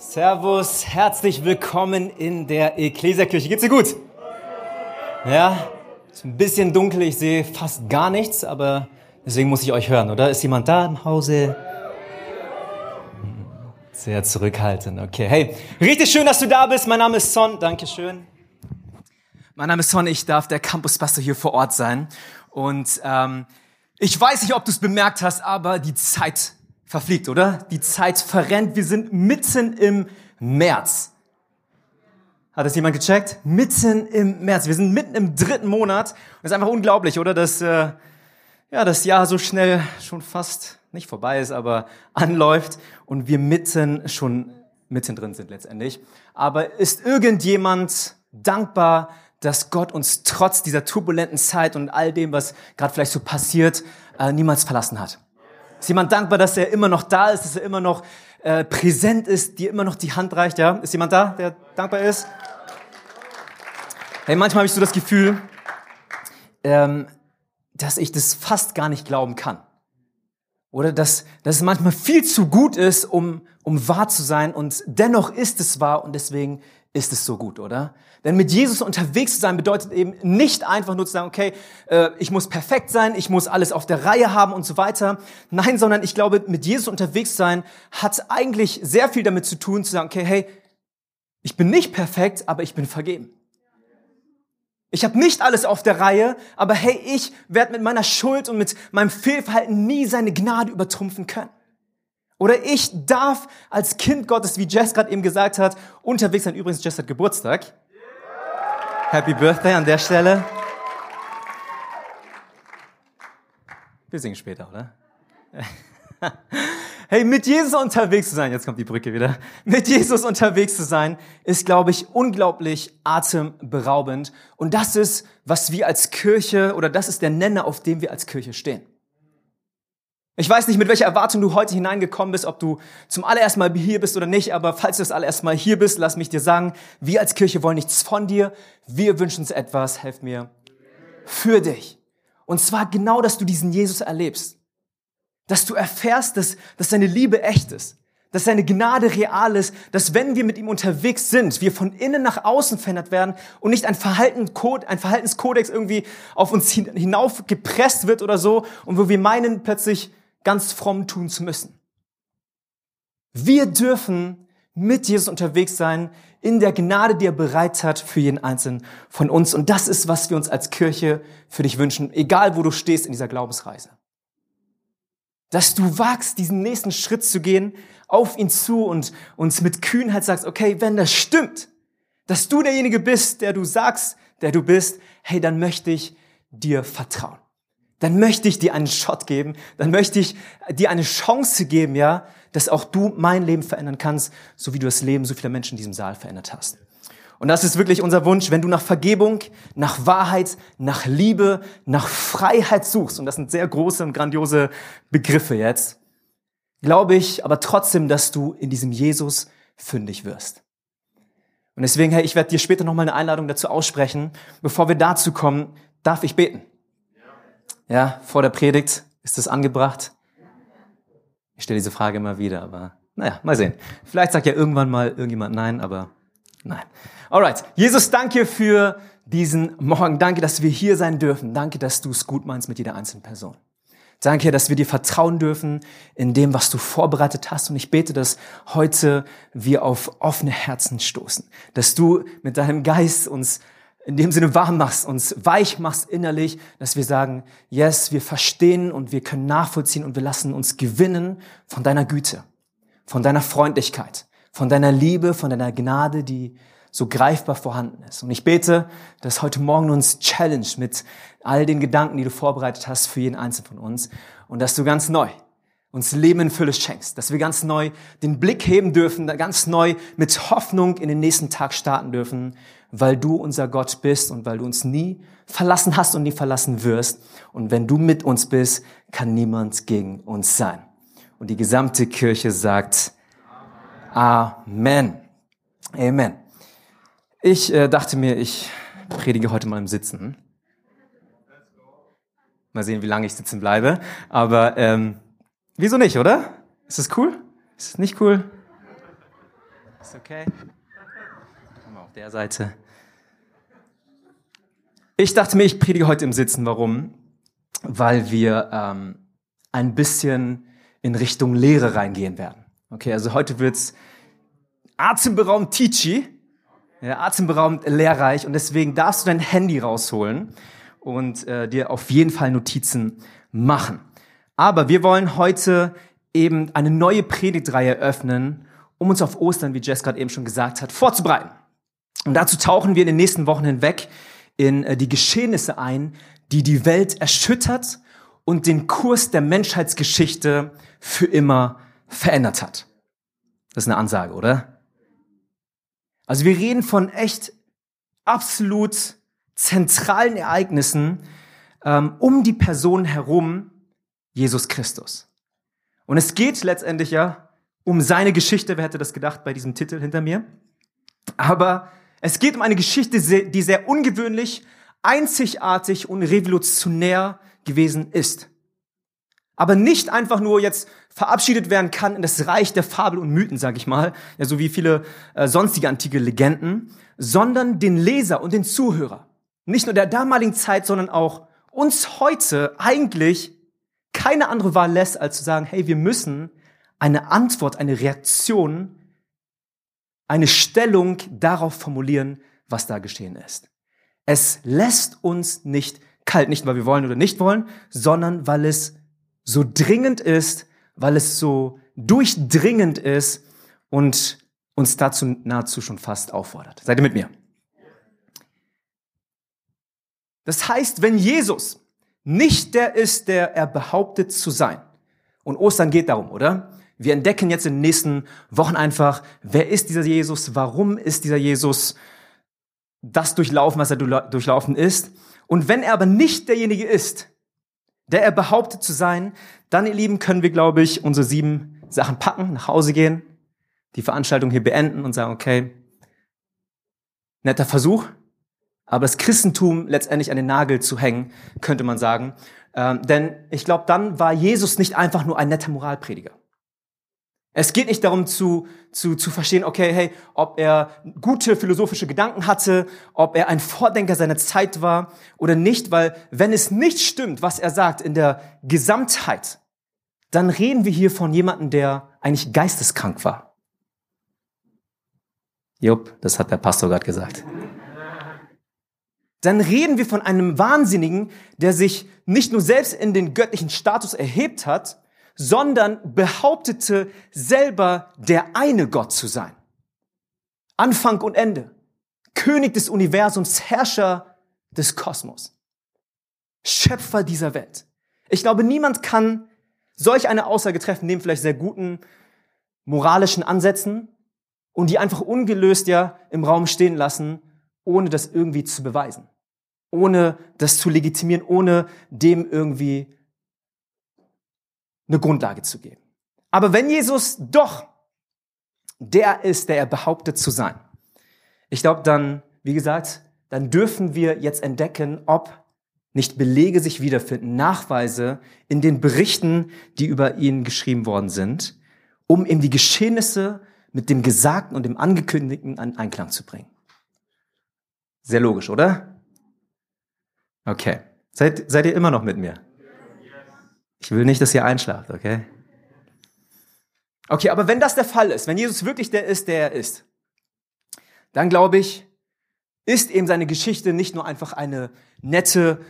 Servus, herzlich willkommen in der Ekklesiakirche. Geht's dir gut? Ja, ist ein bisschen dunkel, ich sehe fast gar nichts, aber deswegen muss ich euch hören, oder? Ist jemand da im Hause? Sehr zurückhaltend, okay. Hey, richtig schön, dass du da bist. Mein Name ist Son, Dankeschön. Mein Name ist Son, ich darf der Campuspastor hier vor Ort sein. Und ähm, ich weiß nicht, ob du es bemerkt hast, aber die Zeit verfliegt, oder? Die Zeit verrennt. Wir sind mitten im März. Hat das jemand gecheckt? Mitten im März. Wir sind mitten im dritten Monat. Und es ist einfach unglaublich, oder? Dass äh, ja, das Jahr so schnell schon fast nicht vorbei ist, aber anläuft und wir mitten schon mittendrin sind letztendlich. Aber ist irgendjemand dankbar, dass Gott uns trotz dieser turbulenten Zeit und all dem, was gerade vielleicht so passiert, äh, niemals verlassen hat? Ist jemand dankbar, dass er immer noch da ist, dass er immer noch äh, präsent ist, dir immer noch die Hand reicht? Ja, ist jemand da, der dankbar ist? Hey, manchmal habe ich so das Gefühl, ähm, dass ich das fast gar nicht glauben kann. Oder dass, dass es manchmal viel zu gut ist, um, um wahr zu sein und dennoch ist es wahr und deswegen ist es so gut, oder? Denn mit Jesus unterwegs zu sein bedeutet eben nicht einfach nur zu sagen, okay, äh, ich muss perfekt sein, ich muss alles auf der Reihe haben und so weiter. Nein, sondern ich glaube, mit Jesus unterwegs sein hat eigentlich sehr viel damit zu tun, zu sagen, okay, hey, ich bin nicht perfekt, aber ich bin vergeben. Ich habe nicht alles auf der Reihe, aber hey, ich werde mit meiner Schuld und mit meinem Fehlverhalten nie seine Gnade übertrumpfen können. Oder ich darf als Kind Gottes, wie Jess gerade eben gesagt hat, unterwegs sein. Übrigens, Jess hat Geburtstag. Happy Birthday an der Stelle. Wir singen später, oder? Hey, mit Jesus unterwegs zu sein, jetzt kommt die Brücke wieder, mit Jesus unterwegs zu sein, ist, glaube ich, unglaublich atemberaubend. Und das ist, was wir als Kirche, oder das ist der Nenner, auf dem wir als Kirche stehen. Ich weiß nicht, mit welcher Erwartung du heute hineingekommen bist, ob du zum allerersten Mal hier bist oder nicht, aber falls du das allererste Mal hier bist, lass mich dir sagen, wir als Kirche wollen nichts von dir, wir wünschen uns etwas, helf mir, für dich. Und zwar genau, dass du diesen Jesus erlebst. Dass du erfährst, dass, dass seine Liebe echt ist, dass seine Gnade real ist, dass wenn wir mit ihm unterwegs sind, wir von innen nach außen verändert werden und nicht ein, Verhalten, ein Verhaltenskodex irgendwie auf uns hinauf gepresst wird oder so und wo wir meinen, plötzlich ganz fromm tun zu müssen. Wir dürfen mit Jesus unterwegs sein, in der Gnade, die er bereit hat für jeden Einzelnen von uns. Und das ist, was wir uns als Kirche für dich wünschen, egal wo du stehst in dieser Glaubensreise dass du wagst, diesen nächsten Schritt zu gehen, auf ihn zu und uns mit Kühnheit sagst, okay, wenn das stimmt, dass du derjenige bist, der du sagst, der du bist, hey, dann möchte ich dir vertrauen. Dann möchte ich dir einen Shot geben, dann möchte ich dir eine Chance geben, ja, dass auch du mein Leben verändern kannst, so wie du das Leben so vieler Menschen in diesem Saal verändert hast. Und das ist wirklich unser Wunsch, wenn du nach Vergebung, nach Wahrheit, nach Liebe, nach Freiheit suchst, und das sind sehr große und grandiose Begriffe jetzt, glaube ich aber trotzdem, dass du in diesem Jesus fündig wirst. Und deswegen, hey, ich werde dir später nochmal eine Einladung dazu aussprechen. Bevor wir dazu kommen, darf ich beten. Ja, vor der Predigt ist es angebracht. Ich stelle diese Frage immer wieder, aber naja, mal sehen. Vielleicht sagt ja irgendwann mal irgendjemand nein, aber nein. Alright. Jesus, danke für diesen Morgen. Danke, dass wir hier sein dürfen. Danke, dass du es gut meinst mit jeder einzelnen Person. Danke, dass wir dir vertrauen dürfen in dem, was du vorbereitet hast. Und ich bete, dass heute wir auf offene Herzen stoßen. Dass du mit deinem Geist uns in dem Sinne warm machst, uns weich machst innerlich, dass wir sagen, yes, wir verstehen und wir können nachvollziehen und wir lassen uns gewinnen von deiner Güte, von deiner Freundlichkeit, von deiner Liebe, von deiner Gnade, die so greifbar vorhanden ist. Und ich bete, dass heute Morgen uns challenge mit all den Gedanken, die du vorbereitet hast für jeden Einzelnen von uns und dass du ganz neu uns Leben in Fülle schenkst, dass wir ganz neu den Blick heben dürfen, ganz neu mit Hoffnung in den nächsten Tag starten dürfen, weil du unser Gott bist und weil du uns nie verlassen hast und nie verlassen wirst. Und wenn du mit uns bist, kann niemand gegen uns sein. Und die gesamte Kirche sagt Amen. Amen. Ich äh, dachte mir, ich predige heute mal im Sitzen. Mal sehen, wie lange ich sitzen bleibe. Aber ähm, wieso nicht, oder? Ist das cool? Ist es nicht cool? Ist okay? Auf der Seite. Ich dachte mir, ich predige heute im Sitzen. Warum? Weil wir ähm, ein bisschen in Richtung Lehre reingehen werden. Okay, also heute wird's atemberaubend teachy, ja, atemberaubend lehrreich und deswegen darfst du dein Handy rausholen und äh, dir auf jeden Fall Notizen machen. Aber wir wollen heute eben eine neue Predigtreihe öffnen, um uns auf Ostern, wie Jess gerade eben schon gesagt hat, vorzubereiten. Und dazu tauchen wir in den nächsten Wochen hinweg in äh, die Geschehnisse ein, die die Welt erschüttert und den Kurs der Menschheitsgeschichte für immer verändert hat. Das ist eine Ansage, oder? Also wir reden von echt absolut zentralen Ereignissen ähm, um die Person herum, Jesus Christus. Und es geht letztendlich ja um seine Geschichte. Wer hätte das gedacht bei diesem Titel hinter mir? Aber es geht um eine Geschichte, die sehr ungewöhnlich, einzigartig und revolutionär gewesen ist. Aber nicht einfach nur jetzt verabschiedet werden kann in das Reich der Fabel und Mythen, sag ich mal, ja, so wie viele äh, sonstige antike Legenden, sondern den Leser und den Zuhörer, nicht nur der damaligen Zeit, sondern auch uns heute eigentlich keine andere Wahl lässt, als zu sagen, hey, wir müssen eine Antwort, eine Reaktion eine Stellung darauf formulieren, was da geschehen ist. Es lässt uns nicht kalt, nicht weil wir wollen oder nicht wollen, sondern weil es so dringend ist, weil es so durchdringend ist und uns dazu nahezu schon fast auffordert. Seid ihr mit mir? Das heißt, wenn Jesus nicht der ist, der er behauptet zu sein, und Ostern geht darum, oder? Wir entdecken jetzt in den nächsten Wochen einfach, wer ist dieser Jesus, warum ist dieser Jesus das durchlaufen, was er durchlaufen ist. Und wenn er aber nicht derjenige ist, der er behauptet zu sein, dann, ihr Lieben, können wir, glaube ich, unsere sieben Sachen packen, nach Hause gehen, die Veranstaltung hier beenden und sagen, okay, netter Versuch, aber das Christentum letztendlich an den Nagel zu hängen, könnte man sagen. Ähm, denn ich glaube, dann war Jesus nicht einfach nur ein netter Moralprediger. Es geht nicht darum zu, zu, zu verstehen, okay, hey, ob er gute philosophische Gedanken hatte, ob er ein Vordenker seiner Zeit war oder nicht, weil wenn es nicht stimmt, was er sagt in der Gesamtheit, dann reden wir hier von jemandem, der eigentlich geisteskrank war. Jupp, das hat der Pastor gerade gesagt. Dann reden wir von einem Wahnsinnigen, der sich nicht nur selbst in den göttlichen Status erhebt hat, sondern behauptete selber der eine Gott zu sein. Anfang und Ende. König des Universums, Herrscher des Kosmos. Schöpfer dieser Welt. Ich glaube, niemand kann solch eine Aussage treffen, neben vielleicht sehr guten moralischen Ansätzen und die einfach ungelöst ja im Raum stehen lassen, ohne das irgendwie zu beweisen. Ohne das zu legitimieren, ohne dem irgendwie eine Grundlage zu geben. Aber wenn Jesus doch der ist, der er behauptet zu sein, ich glaube dann, wie gesagt, dann dürfen wir jetzt entdecken, ob nicht Belege sich wiederfinden, Nachweise in den Berichten, die über ihn geschrieben worden sind, um ihm die Geschehnisse mit dem Gesagten und dem Angekündigten an Einklang zu bringen. Sehr logisch, oder? Okay. Seid, seid ihr immer noch mit mir? Ich will nicht, dass ihr einschlaft, okay? Okay, aber wenn das der Fall ist, wenn Jesus wirklich der ist, der er ist, dann glaube ich, ist eben seine Geschichte nicht nur einfach eine nette,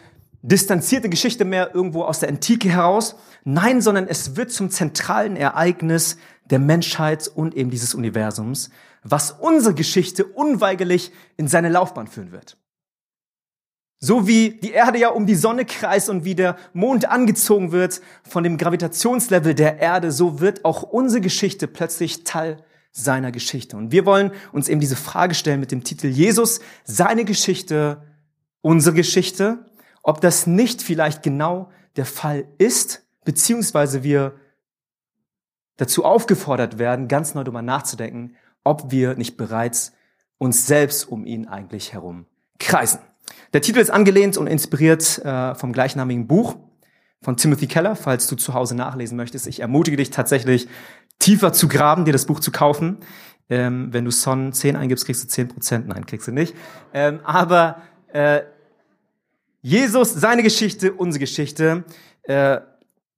distanzierte Geschichte mehr irgendwo aus der Antike heraus. Nein, sondern es wird zum zentralen Ereignis der Menschheit und eben dieses Universums, was unsere Geschichte unweigerlich in seine Laufbahn führen wird. So wie die Erde ja um die Sonne kreist und wie der Mond angezogen wird von dem Gravitationslevel der Erde, so wird auch unsere Geschichte plötzlich Teil seiner Geschichte. Und wir wollen uns eben diese Frage stellen mit dem Titel Jesus, seine Geschichte, unsere Geschichte, ob das nicht vielleicht genau der Fall ist, beziehungsweise wir dazu aufgefordert werden, ganz neu darüber nachzudenken, ob wir nicht bereits uns selbst um ihn eigentlich herum kreisen. Der Titel ist angelehnt und inspiriert äh, vom gleichnamigen Buch von Timothy Keller, falls du zu Hause nachlesen möchtest. Ich ermutige dich tatsächlich, tiefer zu graben, dir das Buch zu kaufen. Ähm, wenn du Son 10 eingibst, kriegst du 10 Prozent. Nein, kriegst du nicht. Ähm, aber äh, Jesus, seine Geschichte, unsere Geschichte. Äh,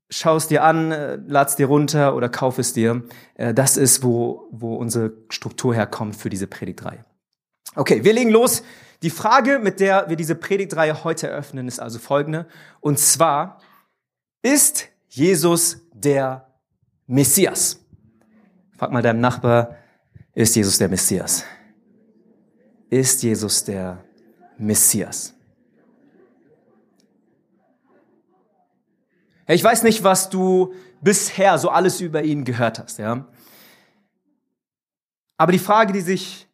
schau es dir an, äh, lad's dir runter oder kauf es dir. Äh, das ist, wo, wo unsere Struktur herkommt für diese Predigtreihe. Okay, wir legen los. Die Frage, mit der wir diese Predigtreihe heute eröffnen, ist also folgende. Und zwar, ist Jesus der Messias? Frag mal deinem Nachbar, ist Jesus der Messias? Ist Jesus der Messias? Ich weiß nicht, was du bisher so alles über ihn gehört hast, ja. Aber die Frage, die sich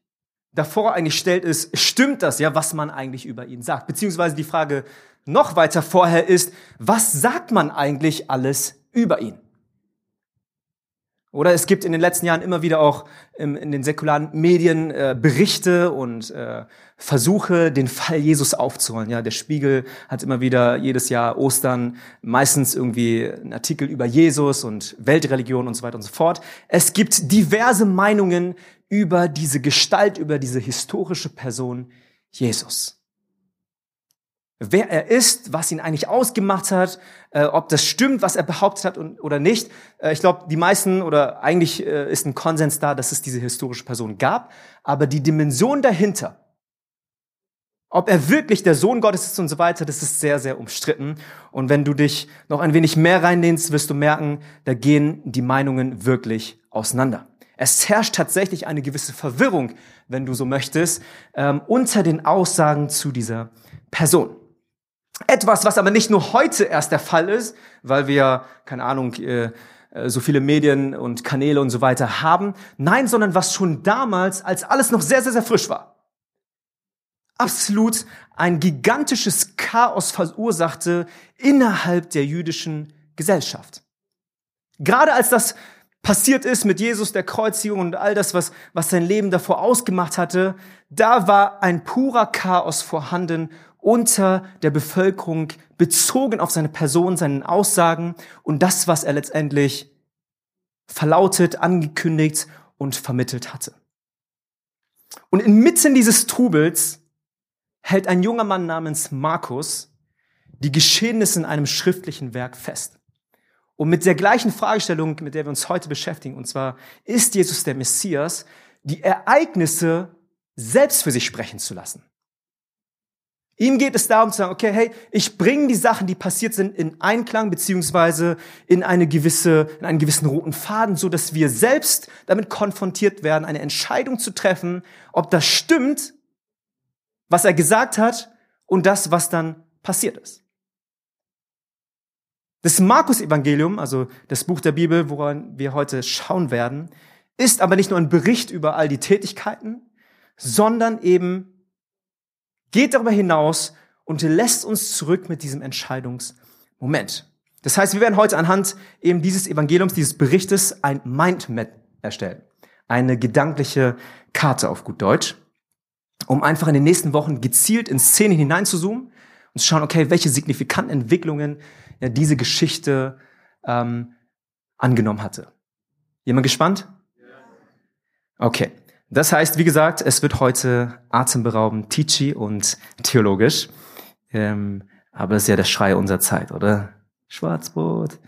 davor eigentlich stellt, ist, stimmt das, ja, was man eigentlich über ihn sagt? Beziehungsweise die Frage noch weiter vorher ist, was sagt man eigentlich alles über ihn? Oder es gibt in den letzten Jahren immer wieder auch in den säkularen Medien äh, Berichte und äh, Versuche, den Fall Jesus aufzurollen. Ja, der Spiegel hat immer wieder jedes Jahr Ostern meistens irgendwie einen Artikel über Jesus und Weltreligion und so weiter und so fort. Es gibt diverse Meinungen über diese Gestalt, über diese historische Person Jesus wer er ist, was ihn eigentlich ausgemacht hat, äh, ob das stimmt, was er behauptet hat und, oder nicht. Äh, ich glaube, die meisten oder eigentlich äh, ist ein Konsens da, dass es diese historische Person gab, aber die Dimension dahinter, ob er wirklich der Sohn Gottes ist und so weiter, das ist sehr, sehr umstritten. Und wenn du dich noch ein wenig mehr reinlehnst, wirst du merken, da gehen die Meinungen wirklich auseinander. Es herrscht tatsächlich eine gewisse Verwirrung, wenn du so möchtest, ähm, unter den Aussagen zu dieser Person. Etwas, was aber nicht nur heute erst der Fall ist, weil wir, keine Ahnung, äh, äh, so viele Medien und Kanäle und so weiter haben. Nein, sondern was schon damals, als alles noch sehr, sehr, sehr frisch war, absolut ein gigantisches Chaos verursachte innerhalb der jüdischen Gesellschaft. Gerade als das passiert ist mit Jesus, der Kreuzigung und all das, was, was sein Leben davor ausgemacht hatte, da war ein purer Chaos vorhanden unter der Bevölkerung bezogen auf seine Person, seinen Aussagen und das, was er letztendlich verlautet, angekündigt und vermittelt hatte. Und inmitten dieses Trubels hält ein junger Mann namens Markus die Geschehnisse in einem schriftlichen Werk fest. Und mit der gleichen Fragestellung, mit der wir uns heute beschäftigen, und zwar, ist Jesus der Messias, die Ereignisse selbst für sich sprechen zu lassen. Ihm geht es darum zu sagen, okay, hey, ich bringe die Sachen, die passiert sind, in Einklang beziehungsweise in eine gewisse, in einen gewissen roten Faden, so dass wir selbst damit konfrontiert werden, eine Entscheidung zu treffen, ob das stimmt, was er gesagt hat und das, was dann passiert ist. Das Markus-Evangelium, also das Buch der Bibel, woran wir heute schauen werden, ist aber nicht nur ein Bericht über all die Tätigkeiten, sondern eben geht darüber hinaus und lässt uns zurück mit diesem Entscheidungsmoment. Das heißt, wir werden heute anhand eben dieses Evangeliums, dieses Berichtes ein Mindmap erstellen. Eine gedankliche Karte auf gut Deutsch, um einfach in den nächsten Wochen gezielt in Szenen hineinzuzoomen und zu schauen, okay, welche signifikanten Entwicklungen ja, diese Geschichte ähm, angenommen hatte. Jemand gespannt? Okay. Das heißt, wie gesagt, es wird heute atemberaubend, teachy und theologisch. Ähm, aber das ist ja der Schrei unserer Zeit, oder? Schwarzbrot.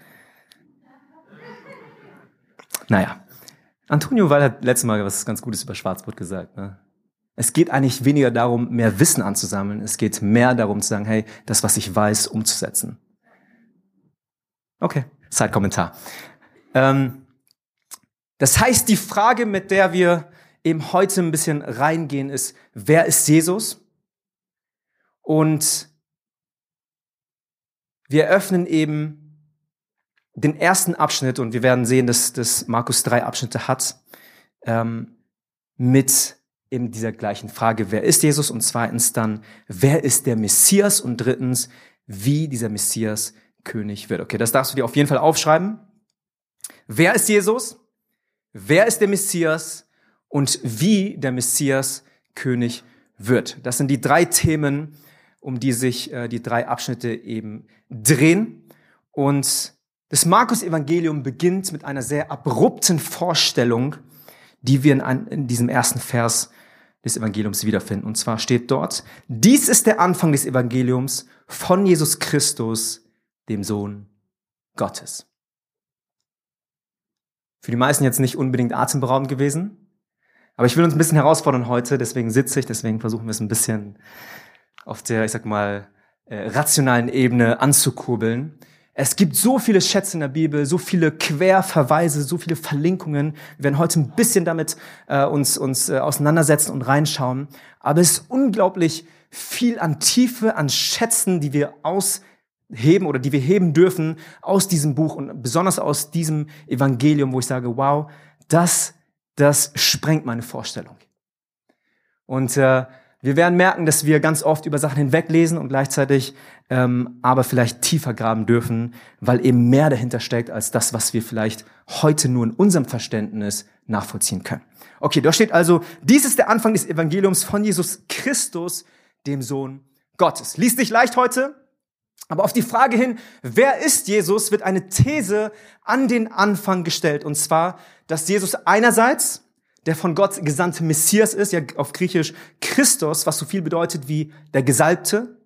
Naja. Antonio Wall hat letztes Mal was ganz Gutes über Schwarzbrot gesagt. Ne? Es geht eigentlich weniger darum, mehr Wissen anzusammeln. Es geht mehr darum zu sagen, hey, das, was ich weiß, umzusetzen. Okay, Zeitkommentar. Ähm, das heißt, die Frage, mit der wir eben heute ein bisschen reingehen, ist, wer ist Jesus? Und wir öffnen eben den ersten Abschnitt und wir werden sehen, dass, dass Markus drei Abschnitte hat, ähm, mit eben dieser gleichen Frage, wer ist Jesus? Und zweitens dann, wer ist der Messias? Und drittens, wie dieser Messias König wird. Okay, das darfst du dir auf jeden Fall aufschreiben. Wer ist Jesus? Wer ist der Messias? und wie der Messias König wird. Das sind die drei Themen, um die sich äh, die drei Abschnitte eben drehen. Und das Markus-Evangelium beginnt mit einer sehr abrupten Vorstellung die wir in, in diesem ersten Vers des Evangeliums wiederfinden. Und zwar steht dort, dies ist der Anfang des Evangeliums von Jesus Christus, dem Sohn Gottes. Für die meisten jetzt nicht unbedingt atemberaubend gewesen, aber ich will uns ein bisschen herausfordern heute, deswegen sitze ich, deswegen versuchen wir es ein bisschen auf der, ich sag mal, äh, rationalen Ebene anzukurbeln. Es gibt so viele Schätze in der Bibel, so viele Querverweise, so viele Verlinkungen. Wir werden heute ein bisschen damit äh, uns, uns äh, auseinandersetzen und reinschauen. Aber es ist unglaublich viel an Tiefe, an Schätzen, die wir ausheben oder die wir heben dürfen aus diesem Buch und besonders aus diesem Evangelium, wo ich sage, wow, das, das sprengt meine Vorstellung. Und äh, wir werden merken, dass wir ganz oft über Sachen hinweglesen und gleichzeitig ähm, aber vielleicht tiefer graben dürfen, weil eben mehr dahinter steckt als das, was wir vielleicht heute nur in unserem Verständnis nachvollziehen können. Okay, da steht also, dies ist der Anfang des Evangeliums von Jesus Christus, dem Sohn Gottes. Liest nicht leicht heute, aber auf die Frage hin, wer ist Jesus, wird eine These an den Anfang gestellt. Und zwar, dass Jesus einerseits der von Gott gesandte Messias ist, ja auf Griechisch Christus, was so viel bedeutet wie der Gesalbte,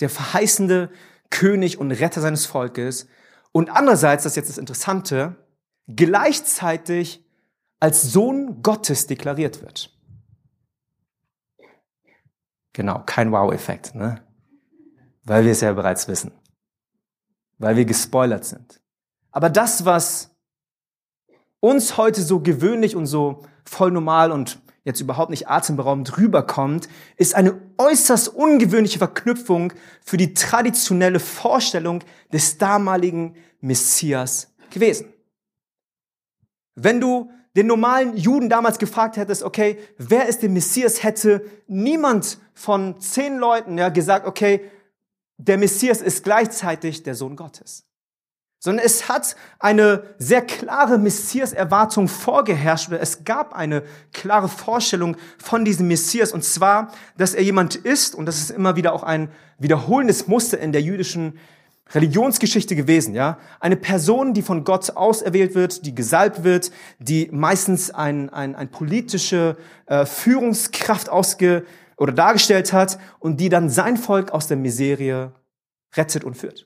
der verheißende König und Retter seines Volkes. Und andererseits, das ist jetzt das Interessante, gleichzeitig als Sohn Gottes deklariert wird. Genau, kein Wow-Effekt, ne? Weil wir es ja bereits wissen. Weil wir gespoilert sind. Aber das, was uns heute so gewöhnlich und so voll normal und jetzt überhaupt nicht atemberaubend rüberkommt, ist eine äußerst ungewöhnliche Verknüpfung für die traditionelle Vorstellung des damaligen Messias gewesen. Wenn du den normalen Juden damals gefragt hättest, okay, wer ist der Messias, hätte niemand von zehn Leuten ja gesagt, okay, der Messias ist gleichzeitig der Sohn Gottes sondern es hat eine sehr klare Messias-Erwartung vorgeherrscht. Es gab eine klare Vorstellung von diesem Messias, und zwar, dass er jemand ist, und das ist immer wieder auch ein wiederholendes Muster in der jüdischen Religionsgeschichte gewesen, ja. Eine Person, die von Gott auserwählt wird, die gesalbt wird, die meistens ein, ein, ein politische äh, Führungskraft ausge oder dargestellt hat und die dann sein Volk aus der Miserie rettet und führt.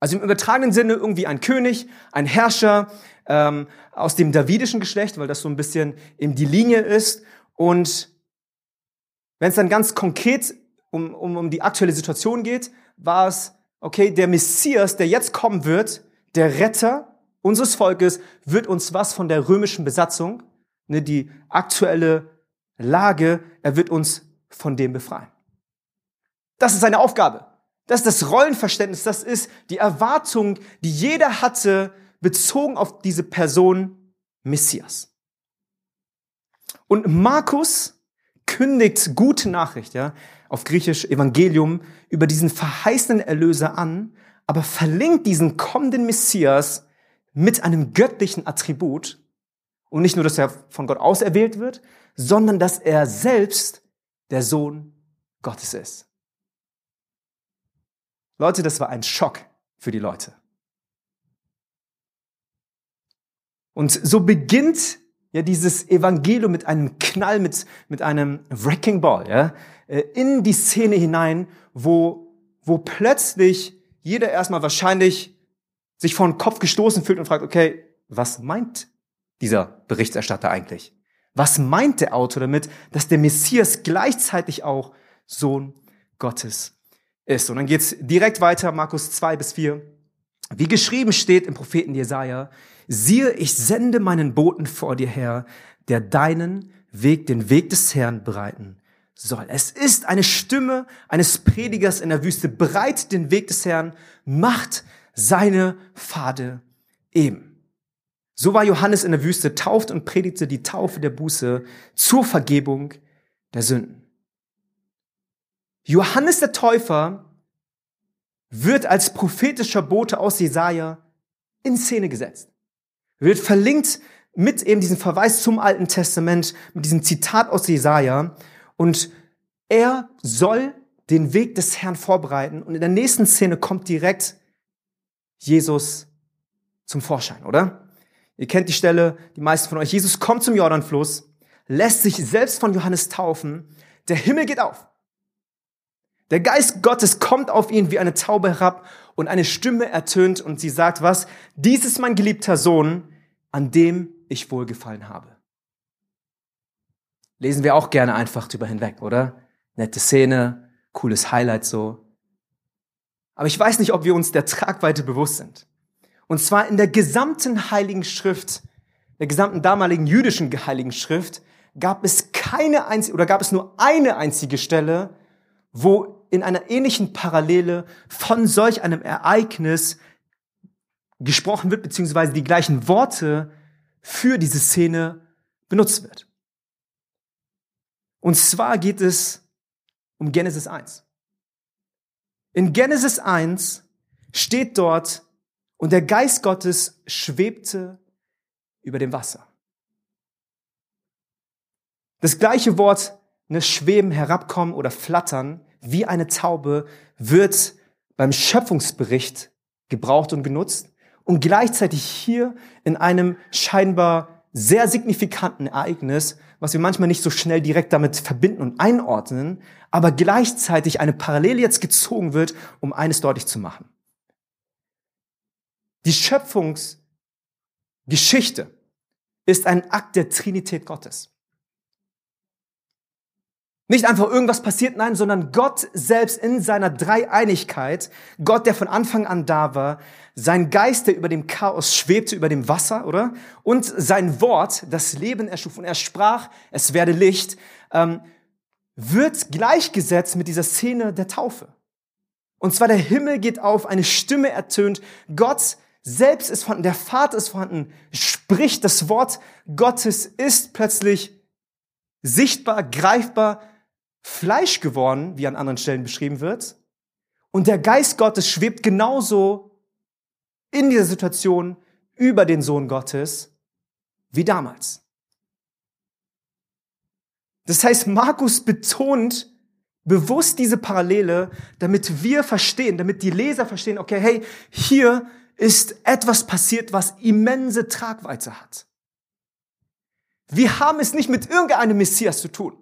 Also im übertragenen Sinne irgendwie ein König, ein Herrscher ähm, aus dem davidischen Geschlecht, weil das so ein bisschen eben die Linie ist. Und wenn es dann ganz konkret um, um, um die aktuelle Situation geht, war es, okay, der Messias, der jetzt kommen wird, der Retter unseres Volkes, wird uns was von der römischen Besatzung, ne, die aktuelle Lage, er wird uns von dem befreien. Das ist seine Aufgabe. Das ist das Rollenverständnis, das ist die Erwartung, die jeder hatte, bezogen auf diese Person Messias. Und Markus kündigt gute Nachricht, ja, auf Griechisch Evangelium, über diesen verheißenen Erlöser an, aber verlinkt diesen kommenden Messias mit einem göttlichen Attribut. Und nicht nur, dass er von Gott auserwählt wird, sondern dass er selbst der Sohn Gottes ist. Leute, das war ein Schock für die Leute. Und so beginnt ja dieses Evangelium mit einem Knall, mit, mit einem Wrecking Ball, ja, äh, in die Szene hinein, wo, wo plötzlich jeder erstmal wahrscheinlich sich vor den Kopf gestoßen fühlt und fragt, okay, was meint dieser Berichterstatter eigentlich? Was meint der Autor damit, dass der Messias gleichzeitig auch Sohn Gottes ist. Und dann geht's direkt weiter, Markus 2 bis 4. Wie geschrieben steht im Propheten Jesaja, siehe, ich sende meinen Boten vor dir her, der deinen Weg, den Weg des Herrn bereiten soll. Es ist eine Stimme eines Predigers in der Wüste, bereit den Weg des Herrn, macht seine Pfade eben. So war Johannes in der Wüste, tauft und predigte die Taufe der Buße zur Vergebung der Sünden. Johannes der Täufer wird als prophetischer Bote aus Jesaja in Szene gesetzt. Wird verlinkt mit eben diesem Verweis zum Alten Testament, mit diesem Zitat aus Jesaja. Und er soll den Weg des Herrn vorbereiten. Und in der nächsten Szene kommt direkt Jesus zum Vorschein, oder? Ihr kennt die Stelle, die meisten von euch. Jesus kommt zum Jordanfluss, lässt sich selbst von Johannes taufen. Der Himmel geht auf. Der Geist Gottes kommt auf ihn wie eine Taube herab und eine Stimme ertönt und sie sagt was? Dies ist mein geliebter Sohn, an dem ich wohlgefallen habe. Lesen wir auch gerne einfach drüber hinweg, oder? Nette Szene, cooles Highlight so. Aber ich weiß nicht, ob wir uns der Tragweite bewusst sind. Und zwar in der gesamten Heiligen Schrift, der gesamten damaligen jüdischen Heiligen Schrift, gab es keine einzige, oder gab es nur eine einzige Stelle, wo in einer ähnlichen Parallele von solch einem Ereignis gesprochen wird, beziehungsweise die gleichen Worte für diese Szene benutzt wird. Und zwar geht es um Genesis 1. In Genesis 1 steht dort, und der Geist Gottes schwebte über dem Wasser. Das gleiche Wort, ne, schweben, herabkommen oder flattern, wie eine Taube, wird beim Schöpfungsbericht gebraucht und genutzt und gleichzeitig hier in einem scheinbar sehr signifikanten Ereignis, was wir manchmal nicht so schnell direkt damit verbinden und einordnen, aber gleichzeitig eine Parallele jetzt gezogen wird, um eines deutlich zu machen. Die Schöpfungsgeschichte ist ein Akt der Trinität Gottes. Nicht einfach irgendwas passiert, nein, sondern Gott selbst in seiner Dreieinigkeit, Gott, der von Anfang an da war, sein Geist, der über dem Chaos schwebte, über dem Wasser, oder? Und sein Wort, das Leben erschuf und er sprach, es werde Licht, ähm, wird gleichgesetzt mit dieser Szene der Taufe. Und zwar der Himmel geht auf, eine Stimme ertönt, Gott selbst ist vorhanden, der Vater ist vorhanden, spricht das Wort Gottes, ist plötzlich sichtbar, greifbar, Fleisch geworden, wie an anderen Stellen beschrieben wird. Und der Geist Gottes schwebt genauso in dieser Situation über den Sohn Gottes wie damals. Das heißt, Markus betont bewusst diese Parallele, damit wir verstehen, damit die Leser verstehen, okay, hey, hier ist etwas passiert, was immense Tragweite hat. Wir haben es nicht mit irgendeinem Messias zu tun.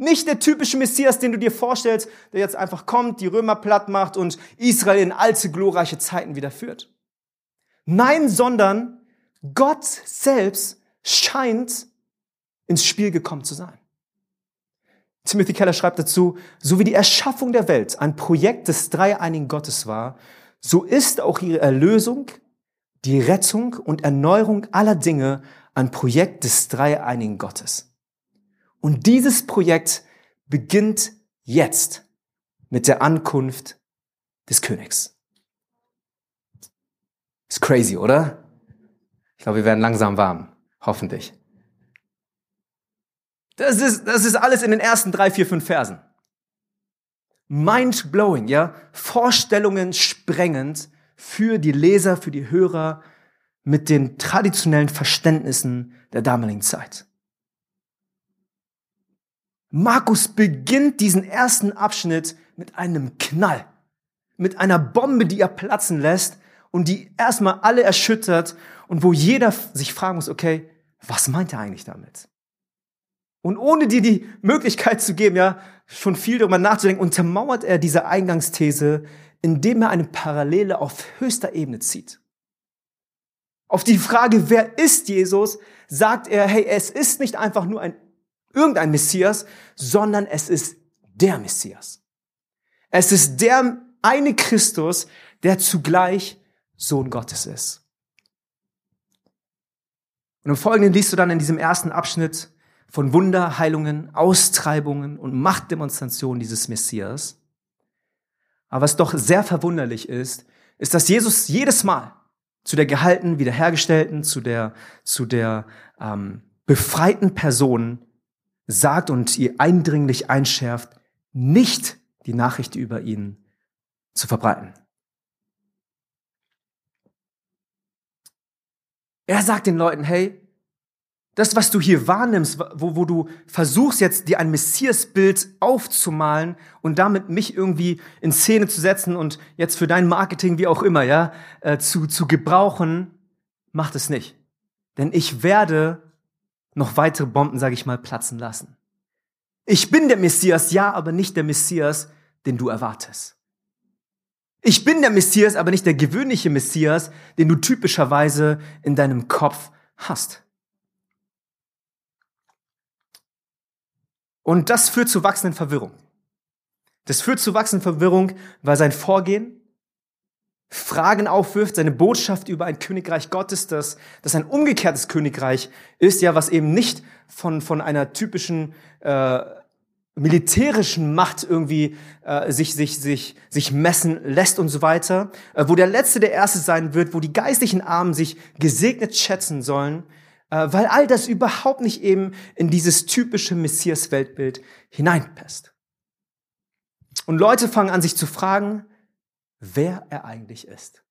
Nicht der typische Messias, den du dir vorstellst, der jetzt einfach kommt, die Römer platt macht und Israel in alte glorreiche Zeiten wieder führt. Nein, sondern Gott selbst scheint ins Spiel gekommen zu sein. Timothy Keller schreibt dazu, so wie die Erschaffung der Welt ein Projekt des dreieinigen Gottes war, so ist auch ihre Erlösung, die Rettung und Erneuerung aller Dinge ein Projekt des dreieinigen Gottes. Und dieses Projekt beginnt jetzt mit der Ankunft des Königs. Ist crazy, oder? Ich glaube, wir werden langsam warm. Hoffentlich. Das ist, das ist alles in den ersten drei, vier, fünf Versen mind-blowing, ja, Vorstellungen sprengend für die Leser, für die Hörer mit den traditionellen Verständnissen der damaligen Zeit. Markus beginnt diesen ersten Abschnitt mit einem Knall, mit einer Bombe, die er platzen lässt und die erstmal alle erschüttert und wo jeder sich fragen muss, okay, was meint er eigentlich damit? Und ohne dir die Möglichkeit zu geben, ja, schon viel darüber nachzudenken, untermauert er diese Eingangsthese, indem er eine Parallele auf höchster Ebene zieht. Auf die Frage, wer ist Jesus, sagt er, hey, es ist nicht einfach nur ein, irgendein Messias, sondern es ist der Messias. Es ist der eine Christus, der zugleich Sohn Gottes ist. Und im Folgenden liest du dann in diesem ersten Abschnitt, von Wunderheilungen, Austreibungen und Machtdemonstrationen dieses Messias. Aber was doch sehr verwunderlich ist, ist, dass Jesus jedes Mal zu der gehalten, wiederhergestellten, zu der, zu der ähm, befreiten Person sagt und ihr eindringlich einschärft, nicht die Nachricht über ihn zu verbreiten. Er sagt den Leuten, hey, das, was du hier wahrnimmst, wo, wo du versuchst jetzt dir ein Messias-Bild aufzumalen und damit mich irgendwie in Szene zu setzen und jetzt für dein Marketing, wie auch immer, ja, äh, zu, zu gebrauchen, macht es nicht. denn ich werde noch weitere Bomben, sage ich mal, platzen lassen. Ich bin der Messias, ja, aber nicht der Messias, den du erwartest. Ich bin der Messias, aber nicht der gewöhnliche Messias, den du typischerweise in deinem Kopf hast. Und das führt zu wachsenden Verwirrung. Das führt zu wachsenden Verwirrung, weil sein Vorgehen Fragen aufwirft, seine Botschaft über ein Königreich Gottes, das, das ein umgekehrtes Königreich ist, ja, was eben nicht von, von einer typischen äh, militärischen Macht irgendwie äh, sich, sich, sich, sich messen lässt und so weiter, äh, wo der Letzte der Erste sein wird, wo die geistlichen Armen sich gesegnet schätzen sollen, äh, weil all das überhaupt nicht eben in dieses typische Messias-Weltbild hineinpasst. Und Leute fangen an, sich zu fragen, wer er eigentlich ist.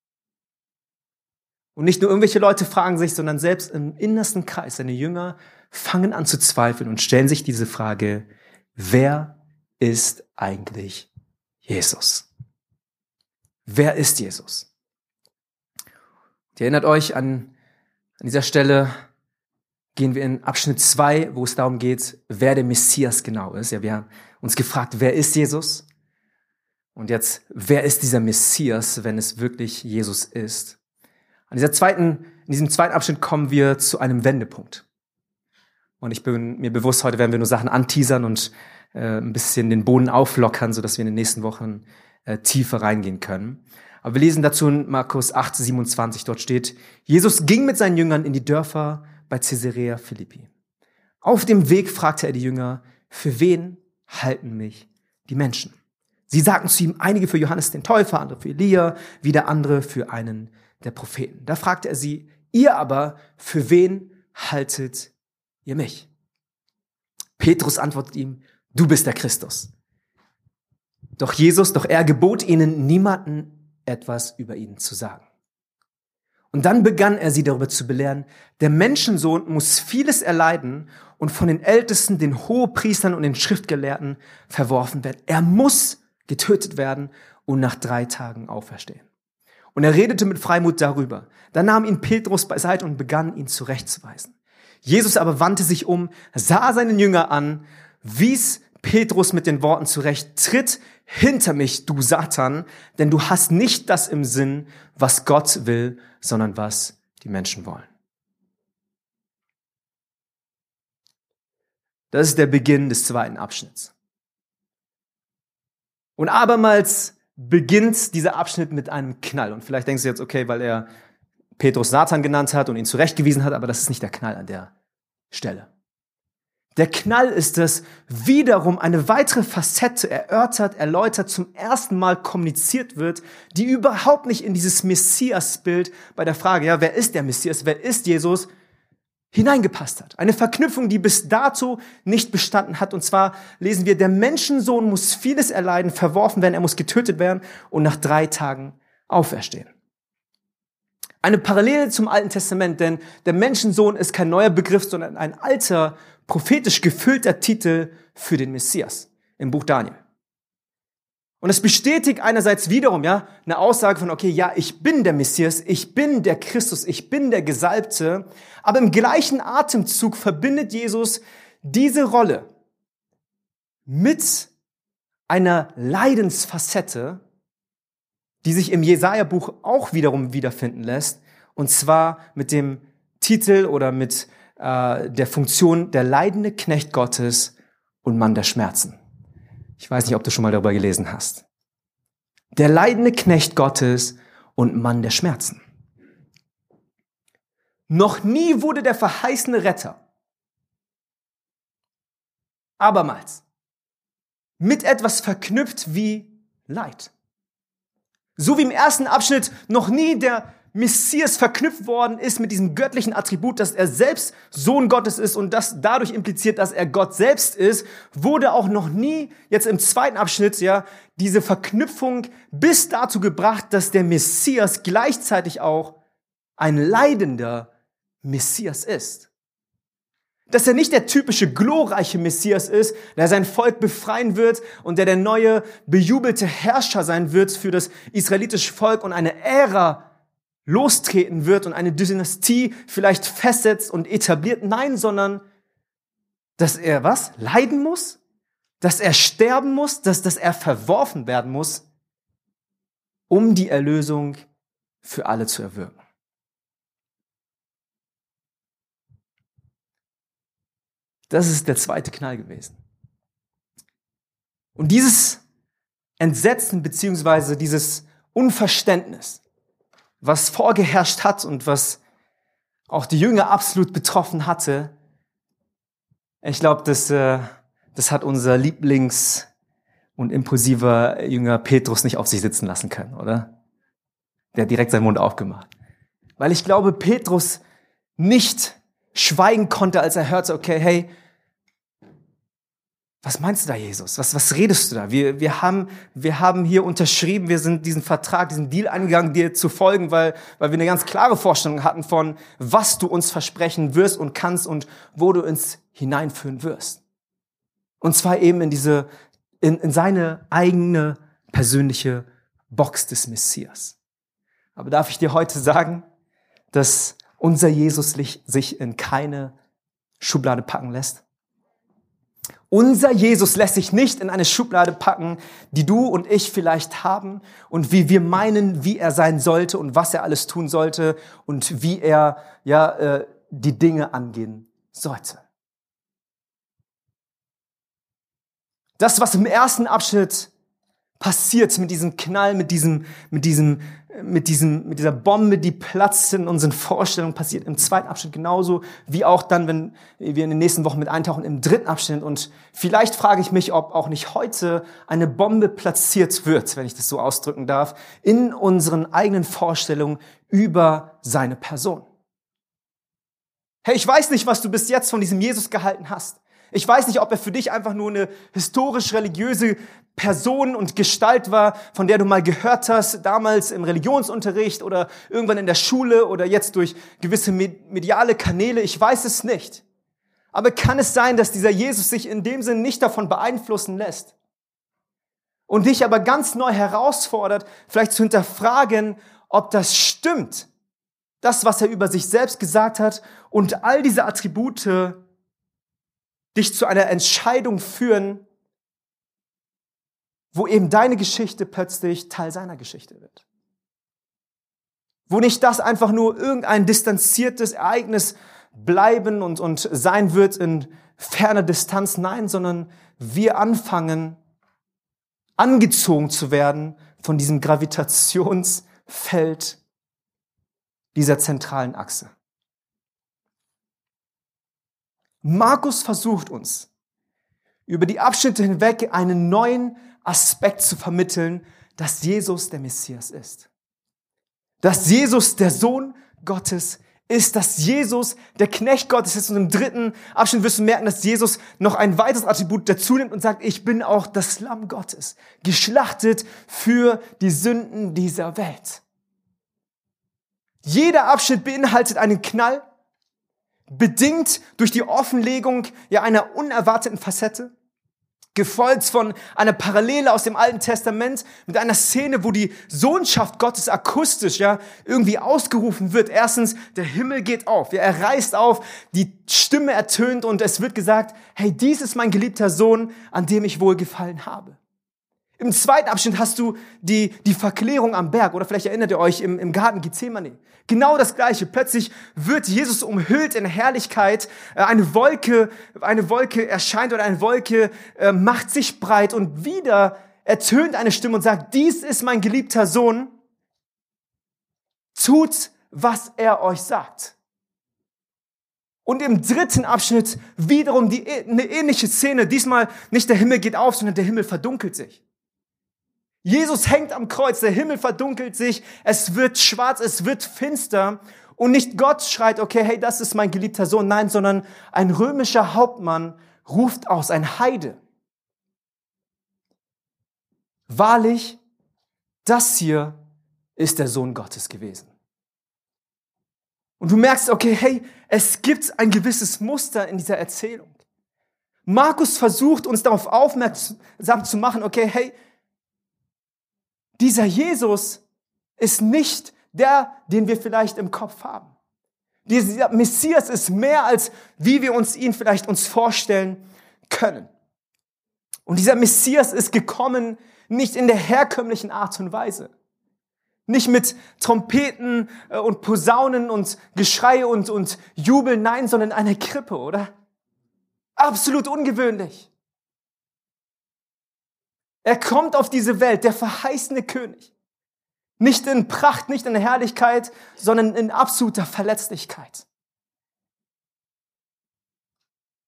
Und nicht nur irgendwelche Leute fragen sich, sondern selbst im innersten Kreis, seine Jünger fangen an zu zweifeln und stellen sich diese Frage, wer ist eigentlich Jesus? Wer ist Jesus? Ihr erinnert euch an, an dieser Stelle, gehen wir in Abschnitt zwei, wo es darum geht, wer der Messias genau ist. Ja, wir haben uns gefragt, wer ist Jesus? Und jetzt, wer ist dieser Messias, wenn es wirklich Jesus ist? An dieser zweiten, in diesem zweiten Abschnitt kommen wir zu einem Wendepunkt. Und ich bin mir bewusst, heute werden wir nur Sachen anteasern und äh, ein bisschen den Boden auflockern, sodass wir in den nächsten Wochen äh, tiefer reingehen können. Aber wir lesen dazu in Markus 8, 27, dort steht, Jesus ging mit seinen Jüngern in die Dörfer bei Caesarea Philippi. Auf dem Weg fragte er die Jünger, für wen halten mich die Menschen? Sie sagten zu ihm, einige für Johannes den Täufer, andere für Elia, wieder andere für einen der Propheten. Da fragte er sie, ihr aber, für wen haltet ihr mich? Petrus antwortet ihm, du bist der Christus. Doch Jesus, doch er gebot ihnen, niemanden etwas über ihn zu sagen. Und dann begann er sie darüber zu belehren, der Menschensohn muss vieles erleiden und von den Ältesten, den Hohepriestern und den Schriftgelehrten verworfen werden. Er muss getötet werden und nach drei Tagen auferstehen. Und er redete mit Freimut darüber. Dann nahm ihn Petrus beiseite und begann, ihn zurechtzuweisen. Jesus aber wandte sich um, sah seinen Jünger an, wies Petrus mit den Worten zurecht, tritt hinter mich, du Satan, denn du hast nicht das im Sinn, was Gott will, sondern was die Menschen wollen. Das ist der Beginn des zweiten Abschnitts. Und abermals beginnt dieser Abschnitt mit einem Knall. Und vielleicht denkst du jetzt, okay, weil er Petrus Satan genannt hat und ihn zurechtgewiesen hat, aber das ist nicht der Knall an der Stelle. Der Knall ist es, wiederum eine weitere Facette erörtert, erläutert, zum ersten Mal kommuniziert wird, die überhaupt nicht in dieses Messias-Bild bei der Frage, ja, wer ist der Messias, wer ist Jesus, hineingepasst hat. Eine Verknüpfung, die bis dato nicht bestanden hat. Und zwar lesen wir, der Menschensohn muss vieles erleiden, verworfen werden, er muss getötet werden und nach drei Tagen auferstehen. Eine Parallele zum Alten Testament, denn der Menschensohn ist kein neuer Begriff, sondern ein alter, prophetisch gefüllter Titel für den Messias im Buch Daniel. Und es bestätigt einerseits wiederum, ja, eine Aussage von, okay, ja, ich bin der Messias, ich bin der Christus, ich bin der Gesalbte. Aber im gleichen Atemzug verbindet Jesus diese Rolle mit einer Leidensfacette, die sich im Jesaja-Buch auch wiederum wiederfinden lässt. Und zwar mit dem Titel oder mit äh, der Funktion der leidende Knecht Gottes und Mann der Schmerzen. Ich weiß nicht, ob du schon mal darüber gelesen hast. Der leidende Knecht Gottes und Mann der Schmerzen. Noch nie wurde der verheißene Retter abermals mit etwas verknüpft wie Leid. So wie im ersten Abschnitt noch nie der Messias verknüpft worden ist mit diesem göttlichen Attribut, dass er selbst Sohn Gottes ist und das dadurch impliziert, dass er Gott selbst ist, wurde auch noch nie jetzt im zweiten Abschnitt ja diese Verknüpfung bis dazu gebracht, dass der Messias gleichzeitig auch ein leidender Messias ist. Dass er nicht der typische glorreiche Messias ist, der sein Volk befreien wird und der der neue bejubelte Herrscher sein wird für das israelitische Volk und eine Ära lostreten wird und eine Dynastie vielleicht festsetzt und etabliert. Nein, sondern dass er was? Leiden muss? Dass er sterben muss? Dass, dass er verworfen werden muss, um die Erlösung für alle zu erwirken. Das ist der zweite Knall gewesen. Und dieses Entsetzen beziehungsweise dieses Unverständnis, was vorgeherrscht hat und was auch die Jünger absolut betroffen hatte, ich glaube, das, äh, das hat unser Lieblings- und impulsiver Jünger Petrus nicht auf sich sitzen lassen können, oder? Der hat direkt seinen Mund aufgemacht. Weil ich glaube, Petrus nicht schweigen konnte, als er hörte, okay, hey, was meinst du da, Jesus? Was, was redest du da? Wir, wir, haben, wir haben hier unterschrieben, wir sind diesen Vertrag, diesen Deal eingegangen, dir zu folgen, weil, weil wir eine ganz klare Vorstellung hatten von, was du uns versprechen wirst und kannst und wo du uns hineinführen wirst. Und zwar eben in diese, in, in seine eigene persönliche Box des Messias. Aber darf ich dir heute sagen, dass unser Jesus sich in keine Schublade packen lässt? Unser Jesus lässt sich nicht in eine Schublade packen, die du und ich vielleicht haben und wie wir meinen, wie er sein sollte und was er alles tun sollte und wie er ja äh, die Dinge angehen sollte. Das, was im ersten Abschnitt passiert mit diesem Knall, mit diesem, mit diesem, mit diesem, mit dieser Bombe, die platzt in unseren Vorstellungen, passiert im zweiten Abschnitt genauso, wie auch dann, wenn wir in den nächsten Wochen mit eintauchen, im dritten Abschnitt. Und vielleicht frage ich mich, ob auch nicht heute eine Bombe platziert wird, wenn ich das so ausdrücken darf, in unseren eigenen Vorstellungen über seine Person. Hey, ich weiß nicht, was du bis jetzt von diesem Jesus gehalten hast. Ich weiß nicht, ob er für dich einfach nur eine historisch-religiöse Person und Gestalt war, von der du mal gehört hast, damals im Religionsunterricht oder irgendwann in der Schule oder jetzt durch gewisse mediale Kanäle. Ich weiß es nicht. Aber kann es sein, dass dieser Jesus sich in dem Sinn nicht davon beeinflussen lässt? Und dich aber ganz neu herausfordert, vielleicht zu hinterfragen, ob das stimmt. Das, was er über sich selbst gesagt hat und all diese Attribute dich zu einer Entscheidung führen, wo eben deine Geschichte plötzlich Teil seiner Geschichte wird. Wo nicht das einfach nur irgendein distanziertes Ereignis bleiben und, und sein wird in ferner Distanz, nein, sondern wir anfangen, angezogen zu werden von diesem Gravitationsfeld dieser zentralen Achse. Markus versucht uns über die Abschnitte hinweg einen neuen Aspekt zu vermitteln, dass Jesus der Messias ist. Dass Jesus der Sohn Gottes ist, dass Jesus der Knecht Gottes ist. Und im dritten Abschnitt wirst du merken, dass Jesus noch ein weiteres Attribut dazu nimmt und sagt, ich bin auch das Lamm Gottes, geschlachtet für die Sünden dieser Welt. Jeder Abschnitt beinhaltet einen Knall, bedingt durch die Offenlegung ja einer unerwarteten Facette, gefolgt von einer Parallele aus dem Alten Testament mit einer Szene, wo die Sohnschaft Gottes akustisch ja irgendwie ausgerufen wird. Erstens, der Himmel geht auf, ja, er reißt auf, die Stimme ertönt und es wird gesagt, hey, dies ist mein geliebter Sohn, an dem ich wohlgefallen habe. Im zweiten Abschnitt hast du die, die Verklärung am Berg oder vielleicht erinnert ihr euch im, im Garten Gethsemane. Genau das Gleiche. Plötzlich wird Jesus umhüllt in Herrlichkeit. Äh, eine Wolke, eine Wolke erscheint oder eine Wolke äh, macht sich breit und wieder ertönt eine Stimme und sagt, dies ist mein geliebter Sohn. Tut, was er euch sagt. Und im dritten Abschnitt wiederum die, eine ähnliche Szene. Diesmal nicht der Himmel geht auf, sondern der Himmel verdunkelt sich. Jesus hängt am Kreuz, der Himmel verdunkelt sich, es wird schwarz, es wird finster und nicht Gott schreit, okay, hey, das ist mein geliebter Sohn, nein, sondern ein römischer Hauptmann ruft aus, ein Heide. Wahrlich, das hier ist der Sohn Gottes gewesen. Und du merkst, okay, hey, es gibt ein gewisses Muster in dieser Erzählung. Markus versucht uns darauf aufmerksam zu machen, okay, hey, dieser Jesus ist nicht der, den wir vielleicht im Kopf haben. Dieser Messias ist mehr als wie wir uns ihn vielleicht uns vorstellen können. Und dieser Messias ist gekommen nicht in der herkömmlichen Art und Weise. Nicht mit Trompeten äh, und Posaunen und Geschrei und, und Jubel, nein, sondern in einer Krippe, oder? Absolut ungewöhnlich. Er kommt auf diese Welt, der verheißene König. Nicht in Pracht, nicht in Herrlichkeit, sondern in absoluter Verletzlichkeit.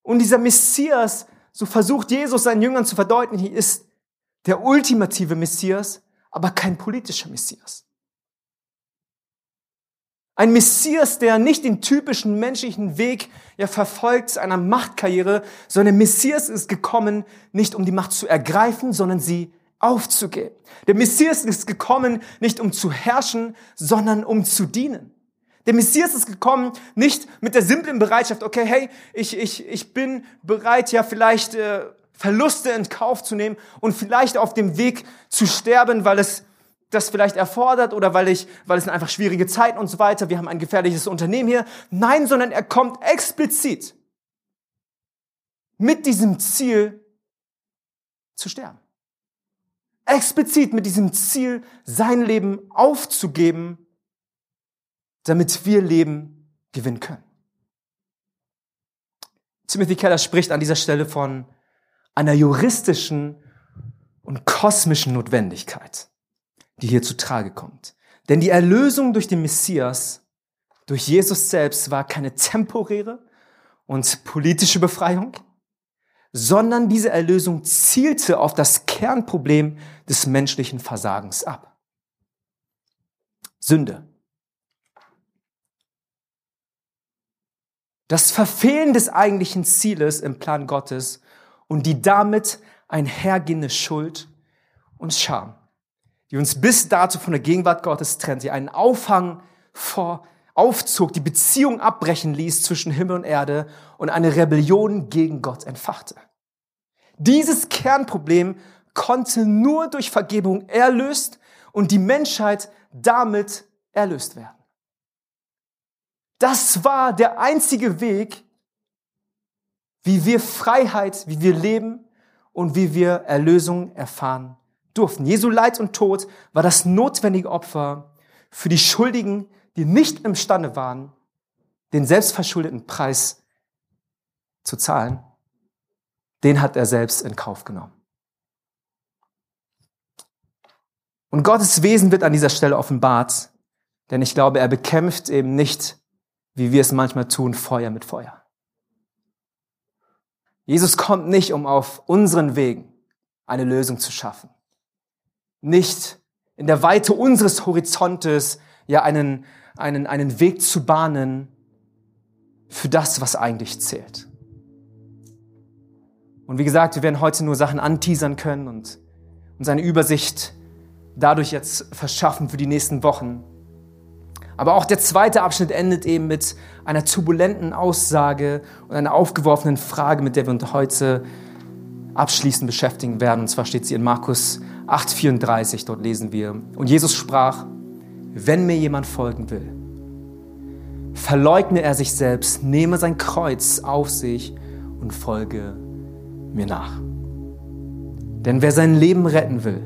Und dieser Messias, so versucht Jesus seinen Jüngern zu verdeutlichen, ist der ultimative Messias, aber kein politischer Messias. Ein Messias, der nicht den typischen menschlichen Weg ja, verfolgt einer Machtkarriere, sondern Messias ist gekommen, nicht um die Macht zu ergreifen, sondern sie aufzugeben. Der Messias ist gekommen, nicht um zu herrschen, sondern um zu dienen. Der Messias ist gekommen, nicht mit der simplen Bereitschaft, okay, hey, ich, ich, ich bin bereit, ja vielleicht äh, Verluste in Kauf zu nehmen und vielleicht auf dem Weg zu sterben, weil es das vielleicht erfordert oder weil ich, weil es sind einfach schwierige Zeiten und so weiter. Wir haben ein gefährliches Unternehmen hier. Nein, sondern er kommt explizit mit diesem Ziel zu sterben. Explizit mit diesem Ziel, sein Leben aufzugeben, damit wir Leben gewinnen können. Timothy Keller spricht an dieser Stelle von einer juristischen und kosmischen Notwendigkeit die hier zu Trage kommt. Denn die Erlösung durch den Messias, durch Jesus selbst, war keine temporäre und politische Befreiung, sondern diese Erlösung zielte auf das Kernproblem des menschlichen Versagens ab. Sünde. Das Verfehlen des eigentlichen Zieles im Plan Gottes und die damit einhergehende Schuld und Scham die uns bis dato von der Gegenwart Gottes trennt, die einen Aufhang vor, aufzog, die Beziehung abbrechen ließ zwischen Himmel und Erde und eine Rebellion gegen Gott entfachte. Dieses Kernproblem konnte nur durch Vergebung erlöst und die Menschheit damit erlöst werden. Das war der einzige Weg, wie wir Freiheit, wie wir leben und wie wir Erlösung erfahren durften. Jesu Leid und Tod war das notwendige Opfer für die Schuldigen, die nicht imstande waren, den selbstverschuldeten Preis zu zahlen. Den hat er selbst in Kauf genommen. Und Gottes Wesen wird an dieser Stelle offenbart, denn ich glaube, er bekämpft eben nicht, wie wir es manchmal tun, Feuer mit Feuer. Jesus kommt nicht, um auf unseren Wegen eine Lösung zu schaffen nicht in der Weite unseres Horizontes ja einen, einen, einen Weg zu bahnen für das, was eigentlich zählt. Und wie gesagt, wir werden heute nur Sachen anteasern können und uns eine Übersicht dadurch jetzt verschaffen für die nächsten Wochen. Aber auch der zweite Abschnitt endet eben mit einer turbulenten Aussage und einer aufgeworfenen Frage, mit der wir uns heute abschließend beschäftigen werden. Und zwar steht sie in Markus 8,34, dort lesen wir. Und Jesus sprach, wenn mir jemand folgen will, verleugne er sich selbst, nehme sein Kreuz auf sich und folge mir nach. Denn wer sein Leben retten will,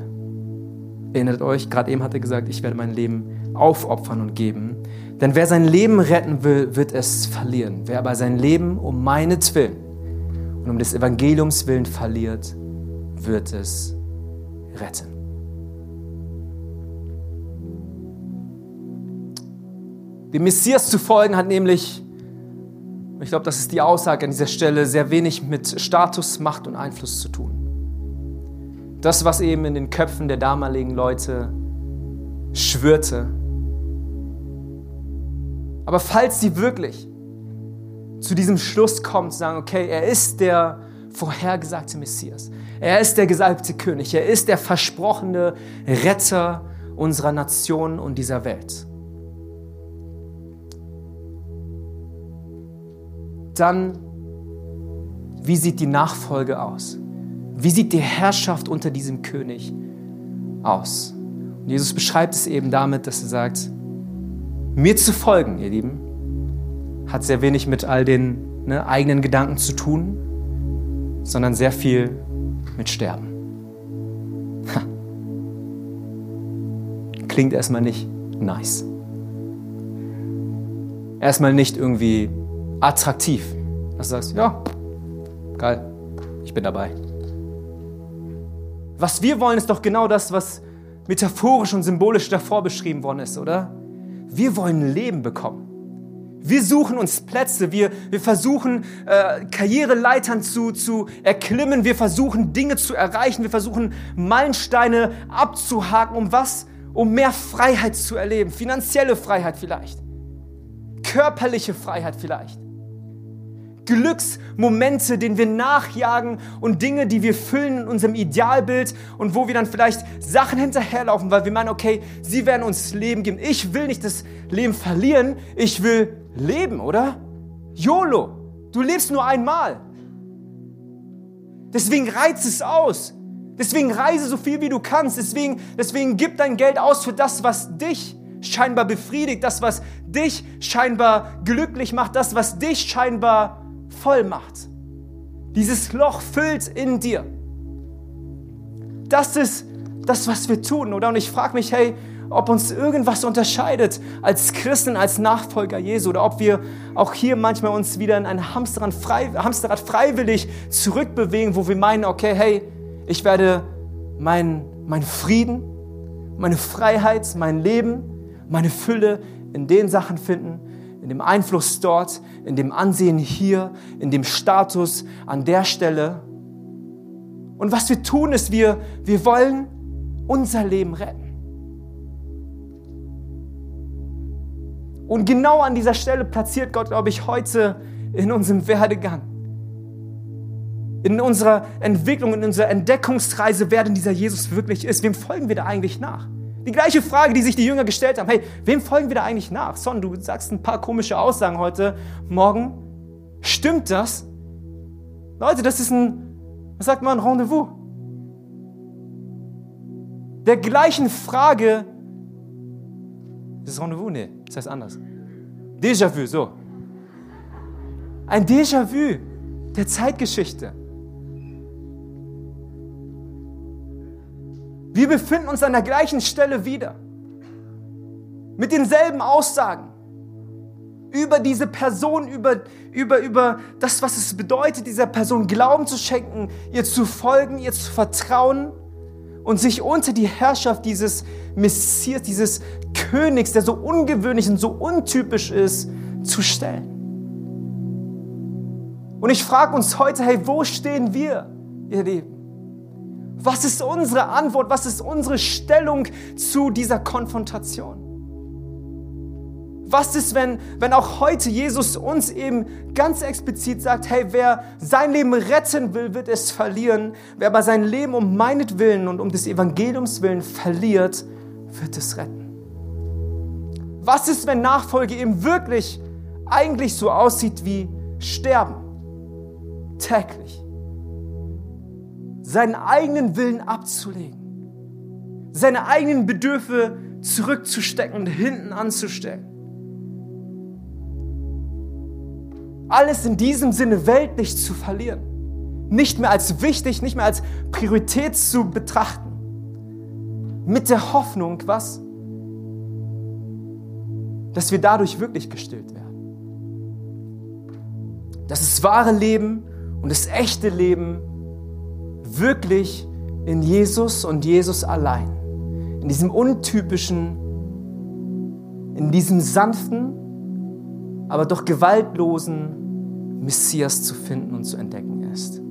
erinnert euch, gerade eben hat er gesagt, ich werde mein Leben aufopfern und geben. Denn wer sein Leben retten will, wird es verlieren. Wer aber sein Leben um meinetwillen und um des Evangeliums willen verliert, wird es retten. Dem Messias zu folgen hat nämlich, ich glaube, das ist die Aussage an dieser Stelle, sehr wenig mit Status, Macht und Einfluss zu tun. Das, was eben in den Köpfen der damaligen Leute schwörte. Aber falls sie wirklich zu diesem Schluss kommt, sagen, okay, er ist der vorhergesagte Messias. Er ist der gesalbte König. Er ist der versprochene Retter unserer Nation und dieser Welt. Dann, wie sieht die Nachfolge aus? Wie sieht die Herrschaft unter diesem König aus? Und Jesus beschreibt es eben damit, dass er sagt, Mir zu folgen, ihr Lieben, hat sehr wenig mit all den ne, eigenen Gedanken zu tun, sondern sehr viel mit Sterben. Ha. Klingt erstmal nicht nice. Erstmal nicht irgendwie attraktiv. Dass du sagst, ja, geil, ich bin dabei. Was wir wollen, ist doch genau das, was metaphorisch und symbolisch davor beschrieben worden ist, oder? Wir wollen Leben bekommen. Wir suchen uns Plätze, wir, wir versuchen äh, Karriereleitern zu, zu erklimmen, wir versuchen Dinge zu erreichen, wir versuchen Meilensteine abzuhaken, um was? Um mehr Freiheit zu erleben, finanzielle Freiheit vielleicht, körperliche Freiheit vielleicht. Glücksmomente, denen wir nachjagen und Dinge, die wir füllen in unserem Idealbild und wo wir dann vielleicht Sachen hinterherlaufen, weil wir meinen, okay, sie werden uns Leben geben. Ich will nicht das Leben verlieren, ich will leben, oder? YOLO, du lebst nur einmal. Deswegen reiz es aus. Deswegen reise so viel wie du kannst. Deswegen, deswegen gib dein Geld aus für das, was dich scheinbar befriedigt, das, was dich scheinbar glücklich macht, das, was dich scheinbar voll macht. Dieses Loch füllt in dir. Das ist das, was wir tun, oder? Und ich frage mich, hey, ob uns irgendwas unterscheidet als Christen, als Nachfolger Jesu, oder ob wir auch hier manchmal uns wieder in ein Hamsterrad, frei, Hamsterrad freiwillig zurückbewegen, wo wir meinen, okay, hey, ich werde meinen mein Frieden, meine Freiheit, mein Leben, meine Fülle in den Sachen finden, in dem Einfluss dort, in dem Ansehen hier, in dem Status an der Stelle. Und was wir tun, ist, wir, wir wollen unser Leben retten. Und genau an dieser Stelle platziert Gott, glaube ich, heute in unserem Werdegang, in unserer Entwicklung, in unserer Entdeckungsreise, wer denn dieser Jesus wirklich ist. Wem folgen wir da eigentlich nach? Die gleiche Frage, die sich die Jünger gestellt haben. Hey, wem folgen wir da eigentlich nach? Son, du sagst ein paar komische Aussagen heute Morgen. Stimmt das? Leute, das ist ein, was sagt man, Rendezvous. Der gleichen Frage, das ist Rendezvous? Nee, das heißt anders. Déjà-vu, so. Ein Déjà-vu der Zeitgeschichte. Wir befinden uns an der gleichen Stelle wieder. Mit denselben Aussagen über diese Person, über, über, über das, was es bedeutet, dieser Person Glauben zu schenken, ihr zu folgen, ihr zu vertrauen und sich unter die Herrschaft dieses Messias, dieses Königs, der so ungewöhnlich und so untypisch ist, zu stellen. Und ich frage uns heute, hey, wo stehen wir, ihr Lieben? Was ist unsere Antwort? Was ist unsere Stellung zu dieser Konfrontation? Was ist, wenn, wenn auch heute Jesus uns eben ganz explizit sagt, hey, wer sein Leben retten will, wird es verlieren. Wer aber sein Leben um meinetwillen und um des Evangeliums willen verliert, wird es retten. Was ist, wenn Nachfolge eben wirklich eigentlich so aussieht wie Sterben? Täglich seinen eigenen Willen abzulegen, seine eigenen Bedürfe zurückzustecken und hinten anzustellen. Alles in diesem Sinne weltlich zu verlieren, nicht mehr als wichtig, nicht mehr als Priorität zu betrachten, mit der Hoffnung, was? Dass wir dadurch wirklich gestillt werden. Dass das wahre Leben und das echte Leben wirklich in Jesus und Jesus allein. In diesem untypischen, in diesem sanften, aber doch gewaltlosen Messias zu finden und zu entdecken ist.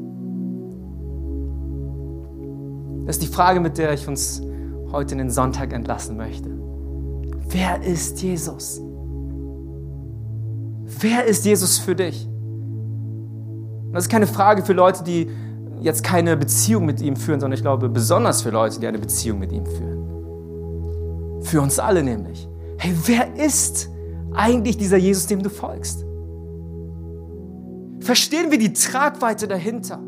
Das ist die Frage, mit der ich uns heute in den Sonntag entlassen möchte. Wer ist Jesus? Wer ist Jesus für dich? Das ist keine Frage für Leute, die jetzt keine Beziehung mit ihm führen, sondern ich glaube besonders für Leute, die eine Beziehung mit ihm führen. Für uns alle nämlich. Hey, wer ist eigentlich dieser Jesus, dem du folgst? Verstehen wir die Tragweite dahinter?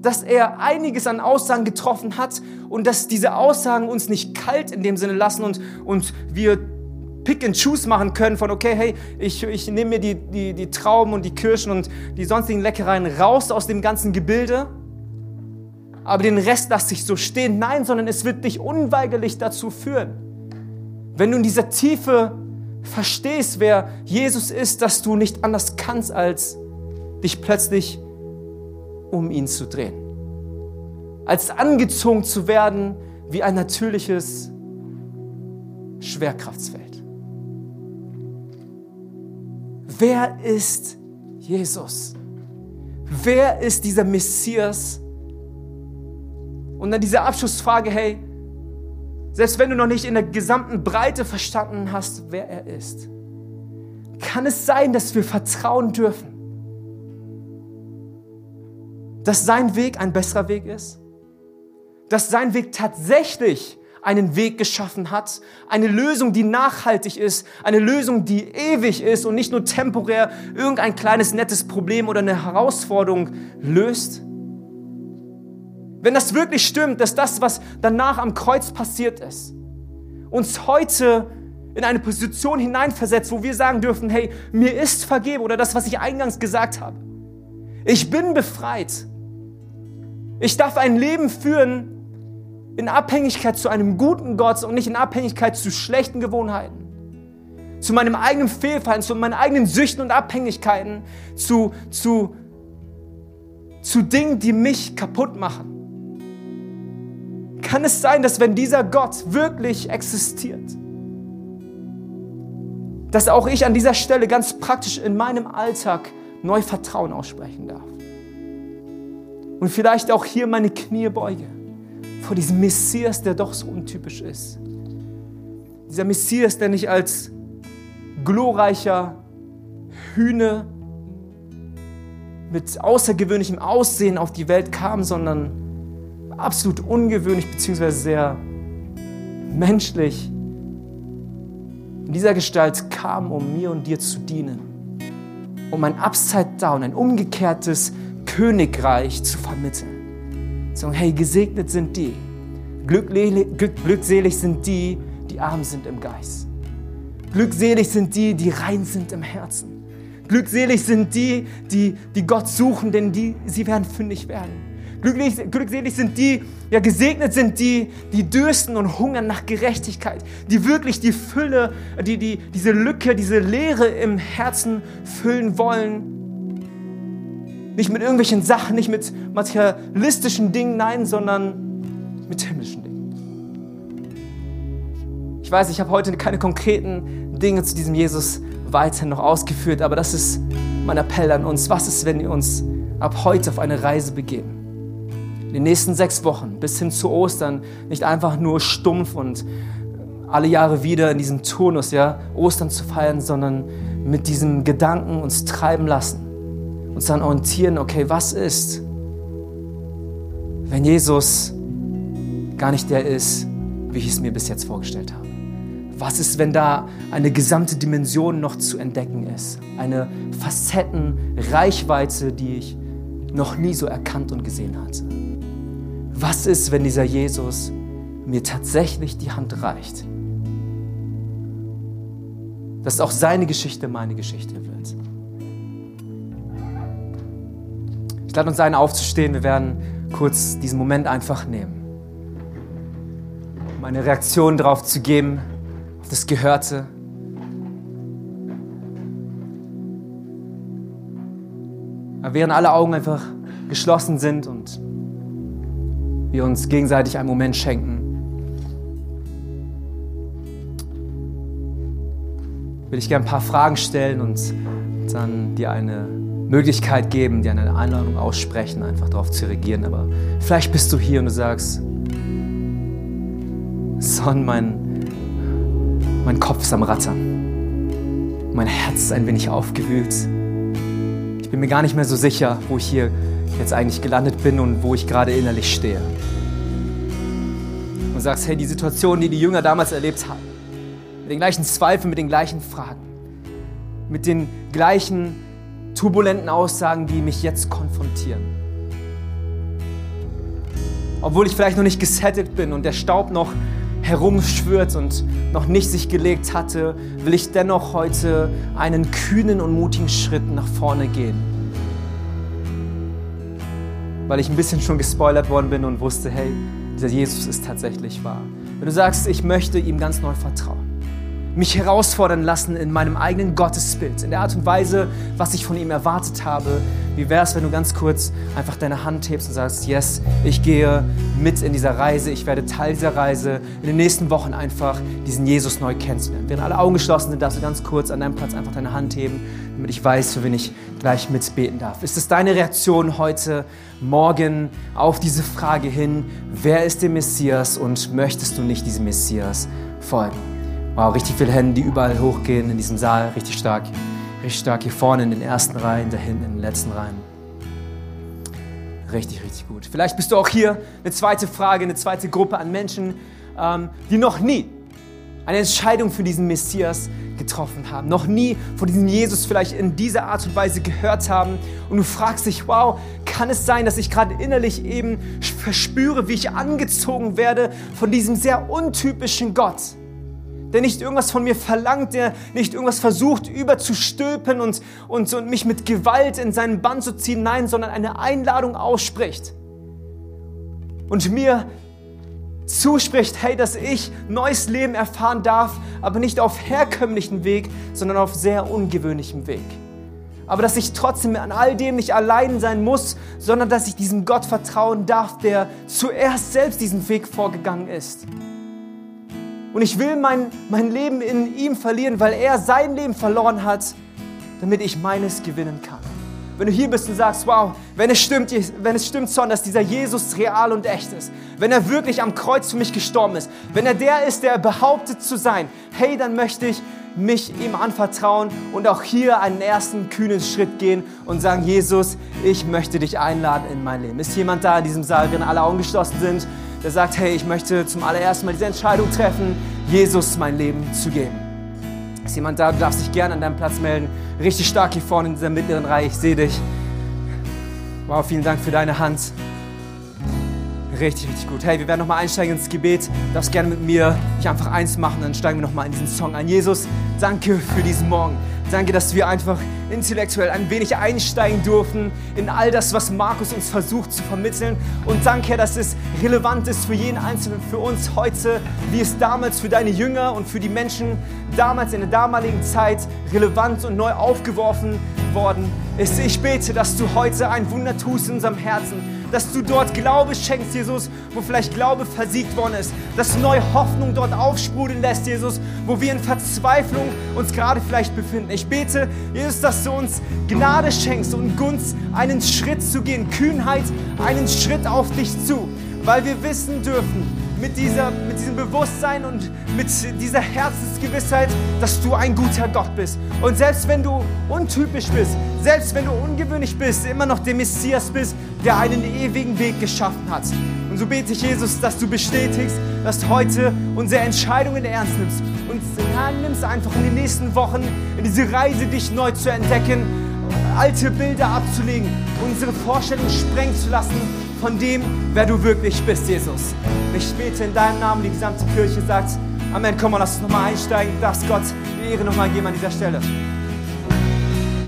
Dass er einiges an Aussagen getroffen hat und dass diese Aussagen uns nicht kalt in dem Sinne lassen und, und wir Pick and Choose machen können von, okay, hey, ich, ich nehme mir die, die, die Trauben und die Kirschen und die sonstigen Leckereien raus aus dem ganzen Gebilde, aber den Rest lasse ich so stehen. Nein, sondern es wird dich unweigerlich dazu führen. Wenn du in dieser Tiefe verstehst, wer Jesus ist, dass du nicht anders kannst, als dich plötzlich um ihn zu drehen. Als angezogen zu werden wie ein natürliches Schwerkraftsfeld. Wer ist Jesus? Wer ist dieser Messias? Und dann diese Abschlussfrage, hey, selbst wenn du noch nicht in der gesamten Breite verstanden hast, wer er ist, kann es sein, dass wir vertrauen dürfen, dass sein Weg ein besserer Weg ist? Dass sein Weg tatsächlich einen Weg geschaffen hat, eine Lösung, die nachhaltig ist, eine Lösung, die ewig ist und nicht nur temporär irgendein kleines nettes Problem oder eine Herausforderung löst? Wenn das wirklich stimmt, dass das, was danach am Kreuz passiert ist, uns heute in eine Position hineinversetzt, wo wir sagen dürfen, hey, mir ist vergeben oder das, was ich eingangs gesagt habe. Ich bin befreit. Ich darf ein Leben führen in Abhängigkeit zu einem guten Gott und nicht in Abhängigkeit zu schlechten Gewohnheiten. Zu meinem eigenen Fehlfallen, zu meinen eigenen Süchten und Abhängigkeiten, zu, zu, zu Dingen, die mich kaputt machen. Kann es sein, dass wenn dieser Gott wirklich existiert, dass auch ich an dieser Stelle ganz praktisch in meinem Alltag neu Vertrauen aussprechen darf? Und vielleicht auch hier meine Knie beuge vor diesem Messias, der doch so untypisch ist. Dieser Messias, der nicht als glorreicher Hühne mit außergewöhnlichem Aussehen auf die Welt kam, sondern absolut ungewöhnlich bzw. sehr menschlich in dieser Gestalt kam, um mir und dir zu dienen, um ein Upside Down, ein umgekehrtes Königreich zu vermitteln. Sagen, hey, gesegnet sind die, glückselig sind die, die arm sind im Geist. Glückselig sind die, die rein sind im Herzen. Glückselig sind die, die, die Gott suchen, denn die, sie werden fündig werden. Glücklich, glückselig sind die, ja gesegnet sind die, die dürsten und hungern nach Gerechtigkeit, die wirklich die Fülle, die, die, diese Lücke, diese Leere im Herzen füllen wollen. Nicht mit irgendwelchen Sachen, nicht mit materialistischen Dingen, nein, sondern mit himmlischen Dingen. Ich weiß, ich habe heute keine konkreten Dinge zu diesem Jesus weiterhin noch ausgeführt, aber das ist mein Appell an uns. Was ist, wenn wir uns ab heute auf eine Reise begeben? in den nächsten sechs Wochen bis hin zu Ostern nicht einfach nur stumpf und alle Jahre wieder in diesem Turnus, ja, Ostern zu feiern, sondern mit diesem Gedanken uns treiben lassen, uns dann orientieren, okay, was ist, wenn Jesus gar nicht der ist, wie ich es mir bis jetzt vorgestellt habe? Was ist, wenn da eine gesamte Dimension noch zu entdecken ist? Eine Facettenreichweite, die ich noch nie so erkannt und gesehen hatte? Was ist, wenn dieser Jesus mir tatsächlich die Hand reicht? Dass auch seine Geschichte meine Geschichte wird. Lade uns ein, aufzustehen. Wir werden kurz diesen Moment einfach nehmen, um eine Reaktion darauf zu geben, auf das Gehörte. Aber während alle Augen einfach geschlossen sind und wir uns gegenseitig einen Moment schenken. Will ich gerne ein paar Fragen stellen und dann dir eine Möglichkeit geben, dir eine Einladung aussprechen, einfach darauf zu reagieren. Aber vielleicht bist du hier und du sagst, Son, mein, mein Kopf ist am Rattern. Mein Herz ist ein wenig aufgewühlt. Ich bin mir gar nicht mehr so sicher, wo ich hier jetzt eigentlich gelandet bin und wo ich gerade innerlich stehe. Und sagst, hey, die Situation, die die Jünger damals erlebt haben, mit den gleichen Zweifeln, mit den gleichen Fragen, mit den gleichen turbulenten Aussagen, die mich jetzt konfrontieren. Obwohl ich vielleicht noch nicht gesettet bin und der Staub noch herumschwirrt und noch nicht sich gelegt hatte, will ich dennoch heute einen kühnen und mutigen Schritt nach vorne gehen. Weil ich ein bisschen schon gespoilert worden bin und wusste, hey, dieser Jesus ist tatsächlich wahr. Wenn du sagst, ich möchte ihm ganz neu vertrauen, mich herausfordern lassen in meinem eigenen Gottesbild, in der Art und Weise, was ich von ihm erwartet habe. Wie wäre es, wenn du ganz kurz einfach deine Hand hebst und sagst, yes, ich gehe mit in dieser Reise, ich werde Teil dieser Reise, in den nächsten Wochen einfach diesen Jesus neu kennenzulernen. Während alle Augen geschlossen sind, darfst du ganz kurz an deinem Platz einfach deine Hand heben, damit ich weiß, für wen ich gleich mitbeten darf. Ist es deine Reaktion heute, morgen auf diese Frage hin, wer ist der Messias und möchtest du nicht diesem Messias folgen? Wow, richtig viele Hände, die überall hochgehen in diesem Saal. Richtig stark. Richtig stark hier vorne in den ersten Reihen, da hinten in den letzten Reihen. Richtig, richtig gut. Vielleicht bist du auch hier eine zweite Frage, eine zweite Gruppe an Menschen, ähm, die noch nie eine Entscheidung für diesen Messias getroffen haben, noch nie von diesem Jesus vielleicht in dieser Art und Weise gehört haben. Und du fragst dich, wow, kann es sein, dass ich gerade innerlich eben verspüre, wie ich angezogen werde von diesem sehr untypischen Gott? Der nicht irgendwas von mir verlangt, der nicht irgendwas versucht überzustülpen und, und, und mich mit Gewalt in seinen Bann zu ziehen, nein, sondern eine Einladung ausspricht und mir zuspricht, hey, dass ich neues Leben erfahren darf, aber nicht auf herkömmlichen Weg, sondern auf sehr ungewöhnlichem Weg. Aber dass ich trotzdem an all dem nicht allein sein muss, sondern dass ich diesem Gott vertrauen darf, der zuerst selbst diesen Weg vorgegangen ist. Und ich will mein, mein Leben in ihm verlieren, weil er sein Leben verloren hat, damit ich meines gewinnen kann. Wenn du hier bist und sagst, wow, wenn es stimmt, wenn es stimmt, Son, dass dieser Jesus real und echt ist, wenn er wirklich am Kreuz für mich gestorben ist, wenn er der ist, der behauptet zu sein, hey, dann möchte ich mich ihm anvertrauen und auch hier einen ersten kühnen Schritt gehen und sagen, Jesus, ich möchte dich einladen in mein Leben. Ist jemand da in diesem Saal, während alle Augen geschlossen sind? Der sagt, hey, ich möchte zum allerersten Mal diese Entscheidung treffen, Jesus mein Leben zu geben. Ist jemand da, du darfst dich gerne an deinem Platz melden. Richtig stark hier vorne in dieser mittleren Reihe, ich sehe dich. Wow, vielen Dank für deine Hand. Richtig, richtig gut. Hey, wir werden nochmal einsteigen ins Gebet. Du darfst gerne mit mir dich einfach eins machen, dann steigen wir nochmal in diesen Song ein. Jesus, danke für diesen Morgen. Danke, dass wir einfach intellektuell ein wenig einsteigen durften in all das, was Markus uns versucht zu vermitteln. Und danke, dass es relevant ist für jeden Einzelnen, für uns heute, wie es damals für deine Jünger und für die Menschen damals in der damaligen Zeit relevant und neu aufgeworfen worden ist. Ich bete, dass du heute ein Wunder tust in unserem Herzen dass du dort Glaube schenkst, Jesus, wo vielleicht Glaube versiegt worden ist, dass du neue Hoffnung dort aufsprudeln lässt, Jesus, wo wir in Verzweiflung uns gerade vielleicht befinden. Ich bete, Jesus, dass du uns Gnade schenkst und Gunst, einen Schritt zu gehen, Kühnheit, einen Schritt auf dich zu, weil wir wissen dürfen, mit, dieser, mit diesem Bewusstsein und mit dieser Herzensgewissheit, dass du ein guter Gott bist. Und selbst wenn du untypisch bist, selbst wenn du ungewöhnlich bist, immer noch der Messias bist, der einen ewigen Weg geschaffen hat. Und so bete ich, Jesus, dass du bestätigst, dass du heute unsere Entscheidungen ernst nimmst und nimmst einfach in den nächsten Wochen in diese Reise, dich neu zu entdecken, alte Bilder abzulegen, unsere Vorstellung sprengen zu lassen von dem, wer du wirklich bist, Jesus. Ich bete in deinem Namen, die gesamte Kirche sagt, Amen. Komm mal, lass uns nochmal einsteigen. Darfst Gott die Ehre nochmal geben an dieser Stelle.